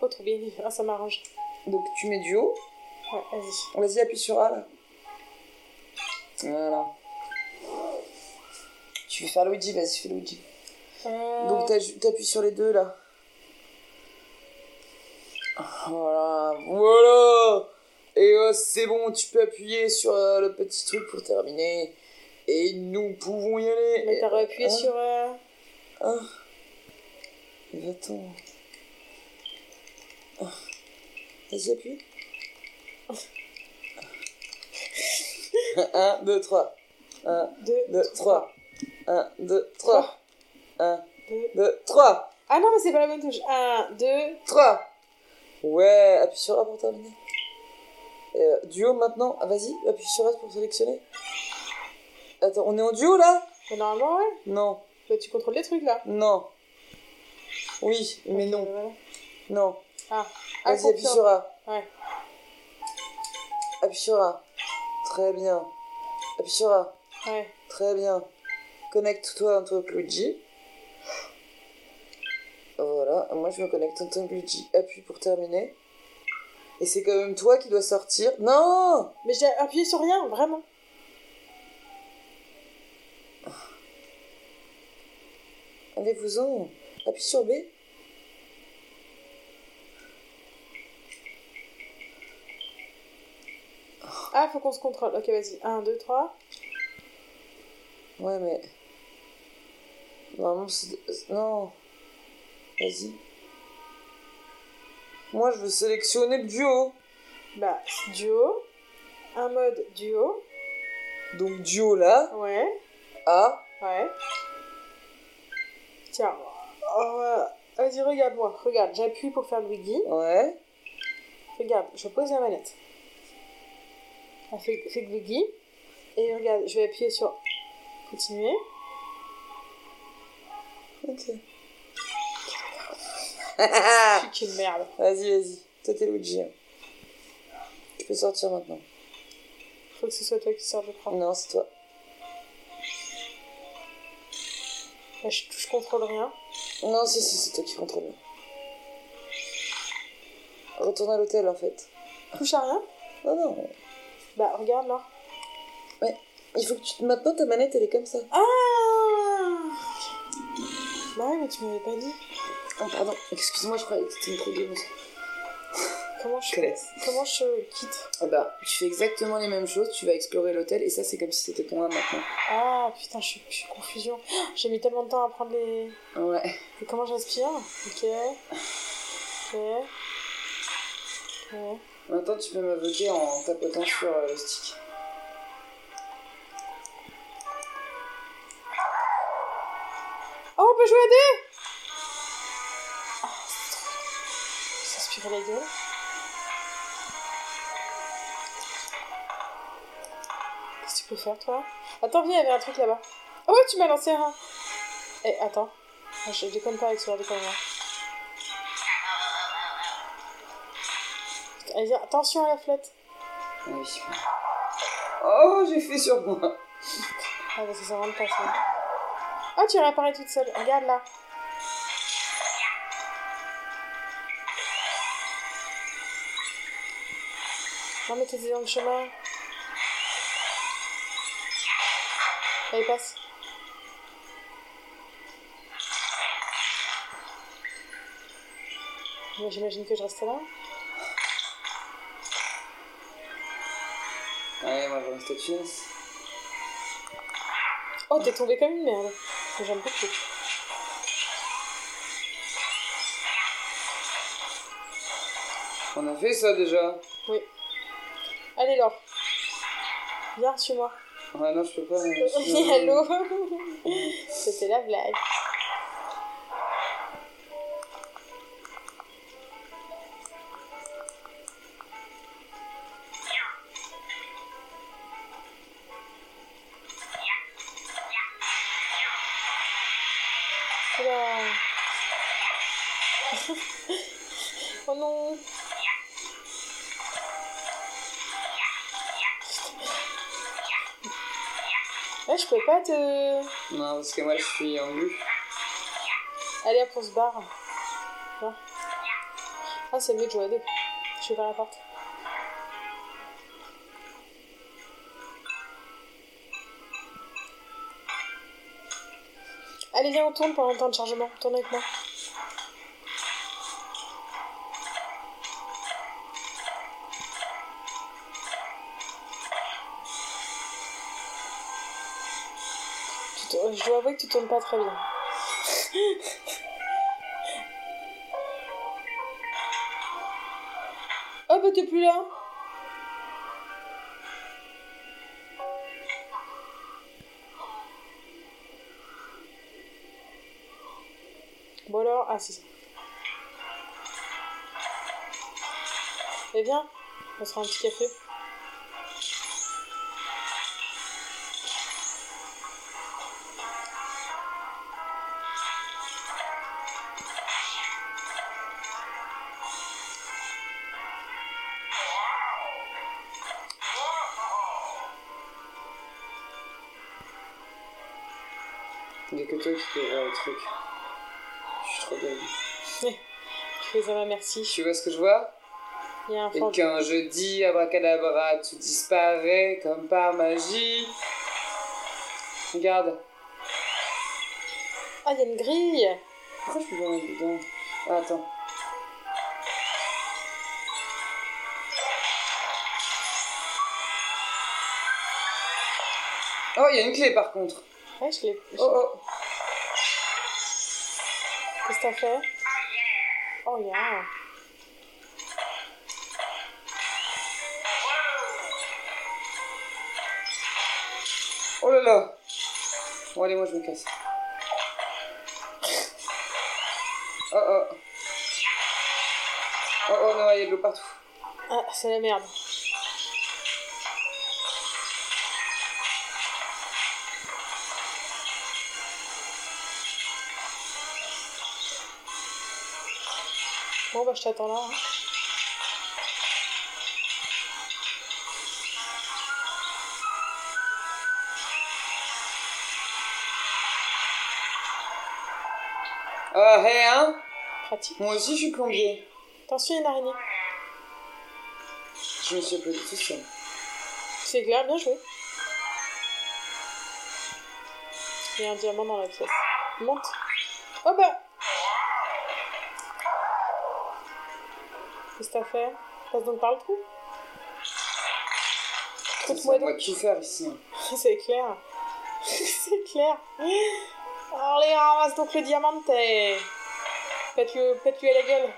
Oh, trop bien. Ah, ça m'arrange. Donc tu mets duo. Ouais, vas-y. Vas-y, appuie sur A là. Voilà. Tu veux faire Luigi, vas-y, fais Luigi. Euh, Donc t'appuies sur les deux là. Voilà, voilà. Et euh, c'est bon, tu peux appuyer sur euh, le petit truc pour terminer. Et nous pouvons y aller. Mais t'as appuyé Hein sur. euh, Ah. Mais attends. Ah. Vas-y, appuie. 1, 2, 3. 1, deux, 2, 3. 1, 2, 3. 1, deux. 2, 3. Ah non, mais c'est pas la bonne touche. 1, 2, 3. Ouais, appuie sur A pour terminer. Euh, duo maintenant. Ah, Vas-y, appuie sur S pour sélectionner. Attends, on est en duo là? Mais normalement, ouais. Non, Bah, tu contrôles les trucs là. non. Oui, mais non, voilà. non. Ah, ah, Vas-y, appuie sur A. Ouais. Appuie sur A. Très bien. Appuie sur A. Ouais. Très bien. Connecte-toi en tant que Luigi. Voilà, moi je me connecte en tant que Luigi. Appuie pour terminer. Et c'est quand même toi qui dois sortir. Non Mais j'ai appuyé sur rien, vraiment. Allez-vous-en. Appuie sur B. Ah, faut qu'on se contrôle. Ok, vas-y. 1, 2, 3. Ouais, mais. Normalement, c'est. Non. Vas-y. Moi, je veux sélectionner le duo. Bah, duo. Un mode duo. Donc, duo là. Ouais. A. Ouais. Tiens. euh, Vas-y, regarde-moi. Regarde, j'appuie pour faire le Luigi. Ouais. Regarde, je pose la manette. Elle fait, fait Luigi. Et regarde, je vais appuyer sur continuer. Ok. Je suis qu'une merde. Vas-y, vas-y. Toi, t'es Luigi. hein. Tu peux sortir maintenant. Faut que ce soit toi qui sors, je crois. Non, c'est toi. Là, je, je contrôle rien. Non, si, si, c'est toi qui contrôle. Retourne à l'hôtel, en fait. Touche à rien? Non, non. Bah, regarde là. Il faut que tu... Maintenant, ta manette, elle est comme ça. Ah Bah ouais, mais tu m'avais pas dit. Oh, pardon. Excuse-moi, je croyais que c'était une trop gameuse. Comment je, comment je quitte Ah bah, tu fais exactement les mêmes choses, tu vas explorer l'hôtel et ça c'est comme si c'était ton âme maintenant. Ah putain, je suis, je suis confusion. J'ai mis tellement de temps à prendre les. Ouais. Et comment j'inspire Ok. Ok. Ok. Maintenant tu peux m'invoquer en tapotant sur euh, le stick. Oh, on peut jouer à deux trop bien. S'inspirer la gueule. Qu'est-ce que tu peux faire, toi? Attends, viens, il y avait un truc là-bas. Oh, tu m'as lancé un. Eh, attends. Ah, Je déconne pas avec ce genre de conneries. Allez, viens, attention à la flotte. Oui. Oh, j'ai fait sur moi. Ah, que ça rentre pas, ça. Oh, tu réapparais toute seule. Regarde là. Non, mais t'étais dans le chemin. Allez, passe. Moi, J'imagine que je reste là. Ouais, moi reste à finesse. Oh, t'es tombé comme une merde. J'aime beaucoup. On a fait ça déjà. Oui. Allez, Laure. Viens, suis-moi. Ouais, non, je peux pas. mais Allô C'était la blague. Te... Non, parce que moi je suis en vue. Allez, hop, on se barre. Là. Ah, c'est mieux de jouer à deux. Je vais vers la porte. Allez, viens, on tourne pendant le temps de chargement. Tourne avec moi. Je dois avouer que tu tournes pas très bien. Oh bah t'es plus là Bon alors, ah c'est ça. Eh bien, on se fera un petit café. Toi qui le truc. Je suis trop belle. Je fais ça, ma merci. Tu vois ce que je vois? Il y a un Et fort. quand je dis abracadabra, tu disparais comme par magie. Regarde. Ah, il y a une grille Pourquoi je peux pas mettre dedans Ah, attends. Oh, il y a une clé par contre. Ouais, je l'ai. Oh, oh. Qu'est-ce que t'as fait Oh, yeah. Oh là là. Bon, allez, moi je me casse. Oh oh. Oh oh non, il y a de l'eau partout. Ah, c'est la merde. Bon, bah, je t'attends là. hein. Ah, hé, hein? Pratique. Moi aussi je suis plombier. Attention, il y a une araignée. Je me suis applaudi tout seul. C'est clair, bien joué. Il y a un diamant dans la pièce. Monte. Oh bah Qu'est-ce que t'as fait Passe donc par le trou. Ça Trouve-moi va donc. tout faire ici. C'est clair. C'est clair. Allez, ramasse donc le diamant. Pète-le pète-lui à la gueule.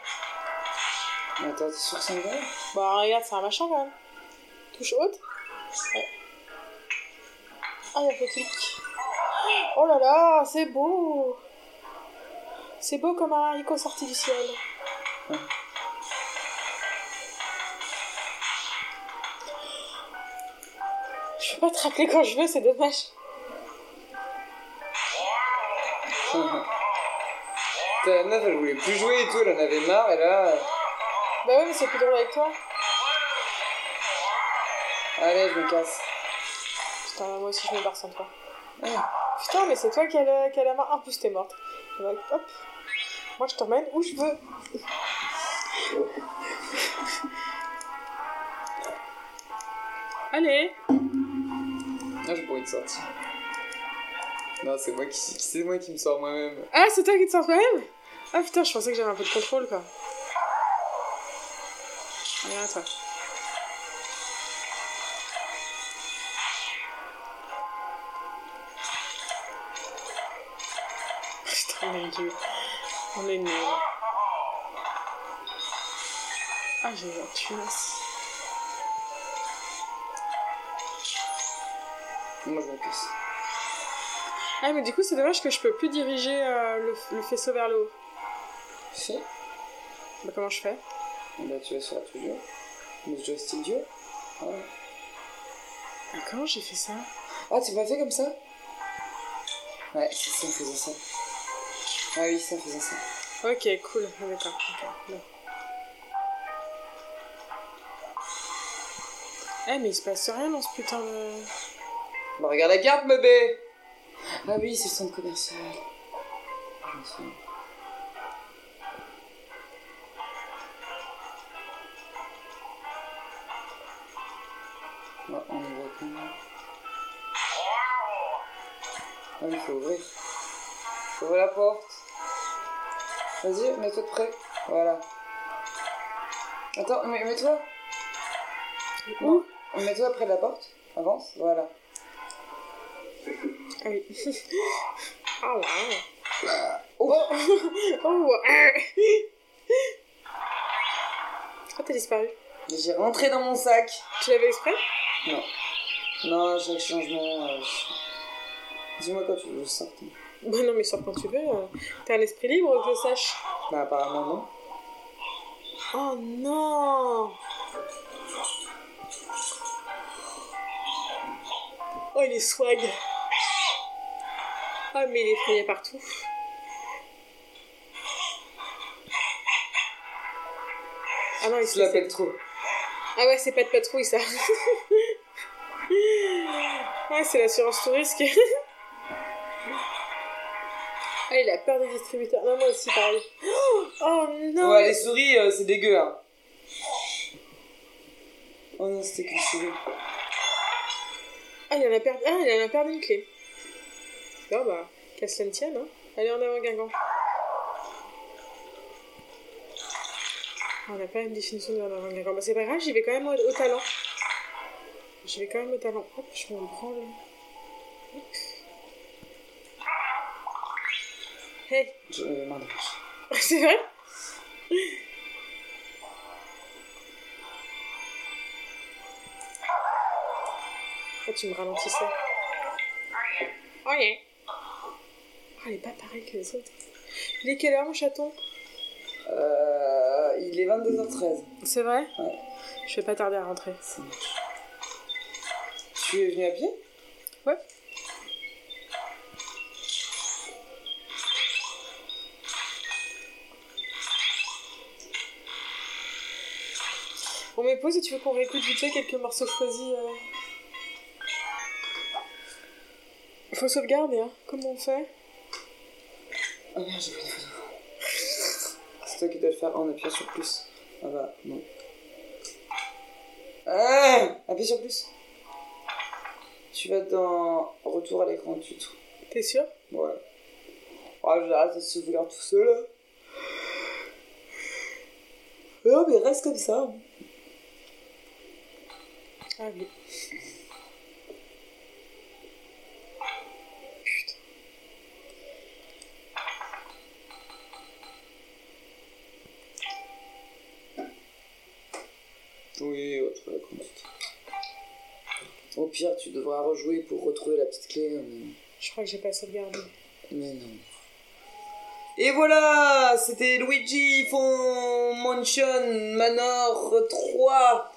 Mais attends, t'es sûr que c'est un gars Bah regarde, c'est un machin quand même. Touche haute. Ouais. Ah, il y a clic. Oh là là, c'est beau. C'est beau comme un haricot sorti du ciel. Peux pas te rappeler quand je veux, c'est dommage. Ta meuf, elle voulait plus jouer et tout, elle en avait marre, et là... Bah ouais, mais c'est plus drôle avec toi. Allez, je me casse. Putain, moi aussi je me barre sans toi. Ah, Putain, mais c'est toi qui as, le- qui as la main. En plus, t'es morte. Bah, hop. Moi, je t'emmène où je veux. Allez. Ah, pas envie de sortir. Non, c'est moi qui, c'est moi qui me sors moi-même. Ah, c'est toi qui te sors quand même Ah putain, je pensais que j'avais un peu de contrôle, quoi. Viens à toi. Putain, mon dieu. On est nuls. Ah, j'ai la tunasse. Moi, je me casse. Ah, mais du coup, c'est dommage que je peux plus diriger euh, le, le faisceau vers le haut. Si Bah, comment je fais? Bah, tu vas sur la toujours. Le joystick Dieu. Ah, ouais. Ah, Comment j'ai fait ça? Ah, tu m'as fait comme ça? Ouais, c'est ça, en faisant ça. Ah oui, c'est en faisant ça. Ok, cool. Ah, D'accord. ok, bon. Eh, mais il se passe rien dans ce putain de. Bah, regarde la carte, bébé Ah oui, c'est le centre commercial. Souviens. On y va comment Ah, il faut ouvrir. Faut ouvrir la porte. Vas-y, mets-toi de près. Voilà. Attends, mets-toi. Où? Mets-toi près de la porte. Avance, voilà. Ah oui. oh, wow. Oh. Oh, wow. Ah, t'as disparu. J'ai rentré dans mon sac. Tu l'avais exprès? Non. Non, chaque changement. euh, je- Dis-moi quand tu veux sorte. Bah non, mais sors quand tu veux. euh. T'as un esprit libre, que je sache. Bah, apparemment, non. Oh non Oh, il est swag. Ah, mais il est effrayé partout. Ah non, il se l'appelles trop. Ah ouais, c'est pas de patrouille, ça. ah, c'est l'assurance tout risque. ah, il a peur des distributeurs. Non, moi aussi, pareil. Oh non Ouais, les souris, euh, c'est dégueu, hein. Oh non, c'était qu'une souris. Ah, il en a perdu, ah, il en a perdu une clé. Bon, bah, cela ne tienne, hein. Allez, en avant, Guingamp. On n'a pas une définition de en avant, Guingamp. Bah, c'est pas grave, j'y vais quand même au, au talent. J'y vais quand même au talent. Hop, je m'en branle. Hop. Hey, euh, c'est vrai? Ah, tu me ralentissais. Oh yeah. Elle est pas pareille que les autres. Il est quelle heure, mon chaton? Euh, il est 22h13. C'est vrai? Ouais. Je vais pas tarder à rentrer. Ça marche. Tu es venu à pied? Ouais. On met pause et tu veux qu'on réécoute vite fait quelques morceaux choisis euh... Faut sauvegarder, hein. Comment on fait Ah merde, j'ai pris une photo. C'est toi qui dois le faire en appuyant sur plus. Ah bah, non. Ah Appuie sur plus. Tu vas dans retour à l'écran du tout. T'es sûr? Ouais. Oh, j'arrête de se vouloir tout seul. là. Non, mais reste comme ça. Ah oui. Putain. Oui, ouais, tu vas la conduite. Au pire, tu devras rejouer pour retrouver la petite clé. Mais, Je crois que j'ai pas sauvegardé. mais non. Et voilà, c'était Luigi Fon Mansion Manor 3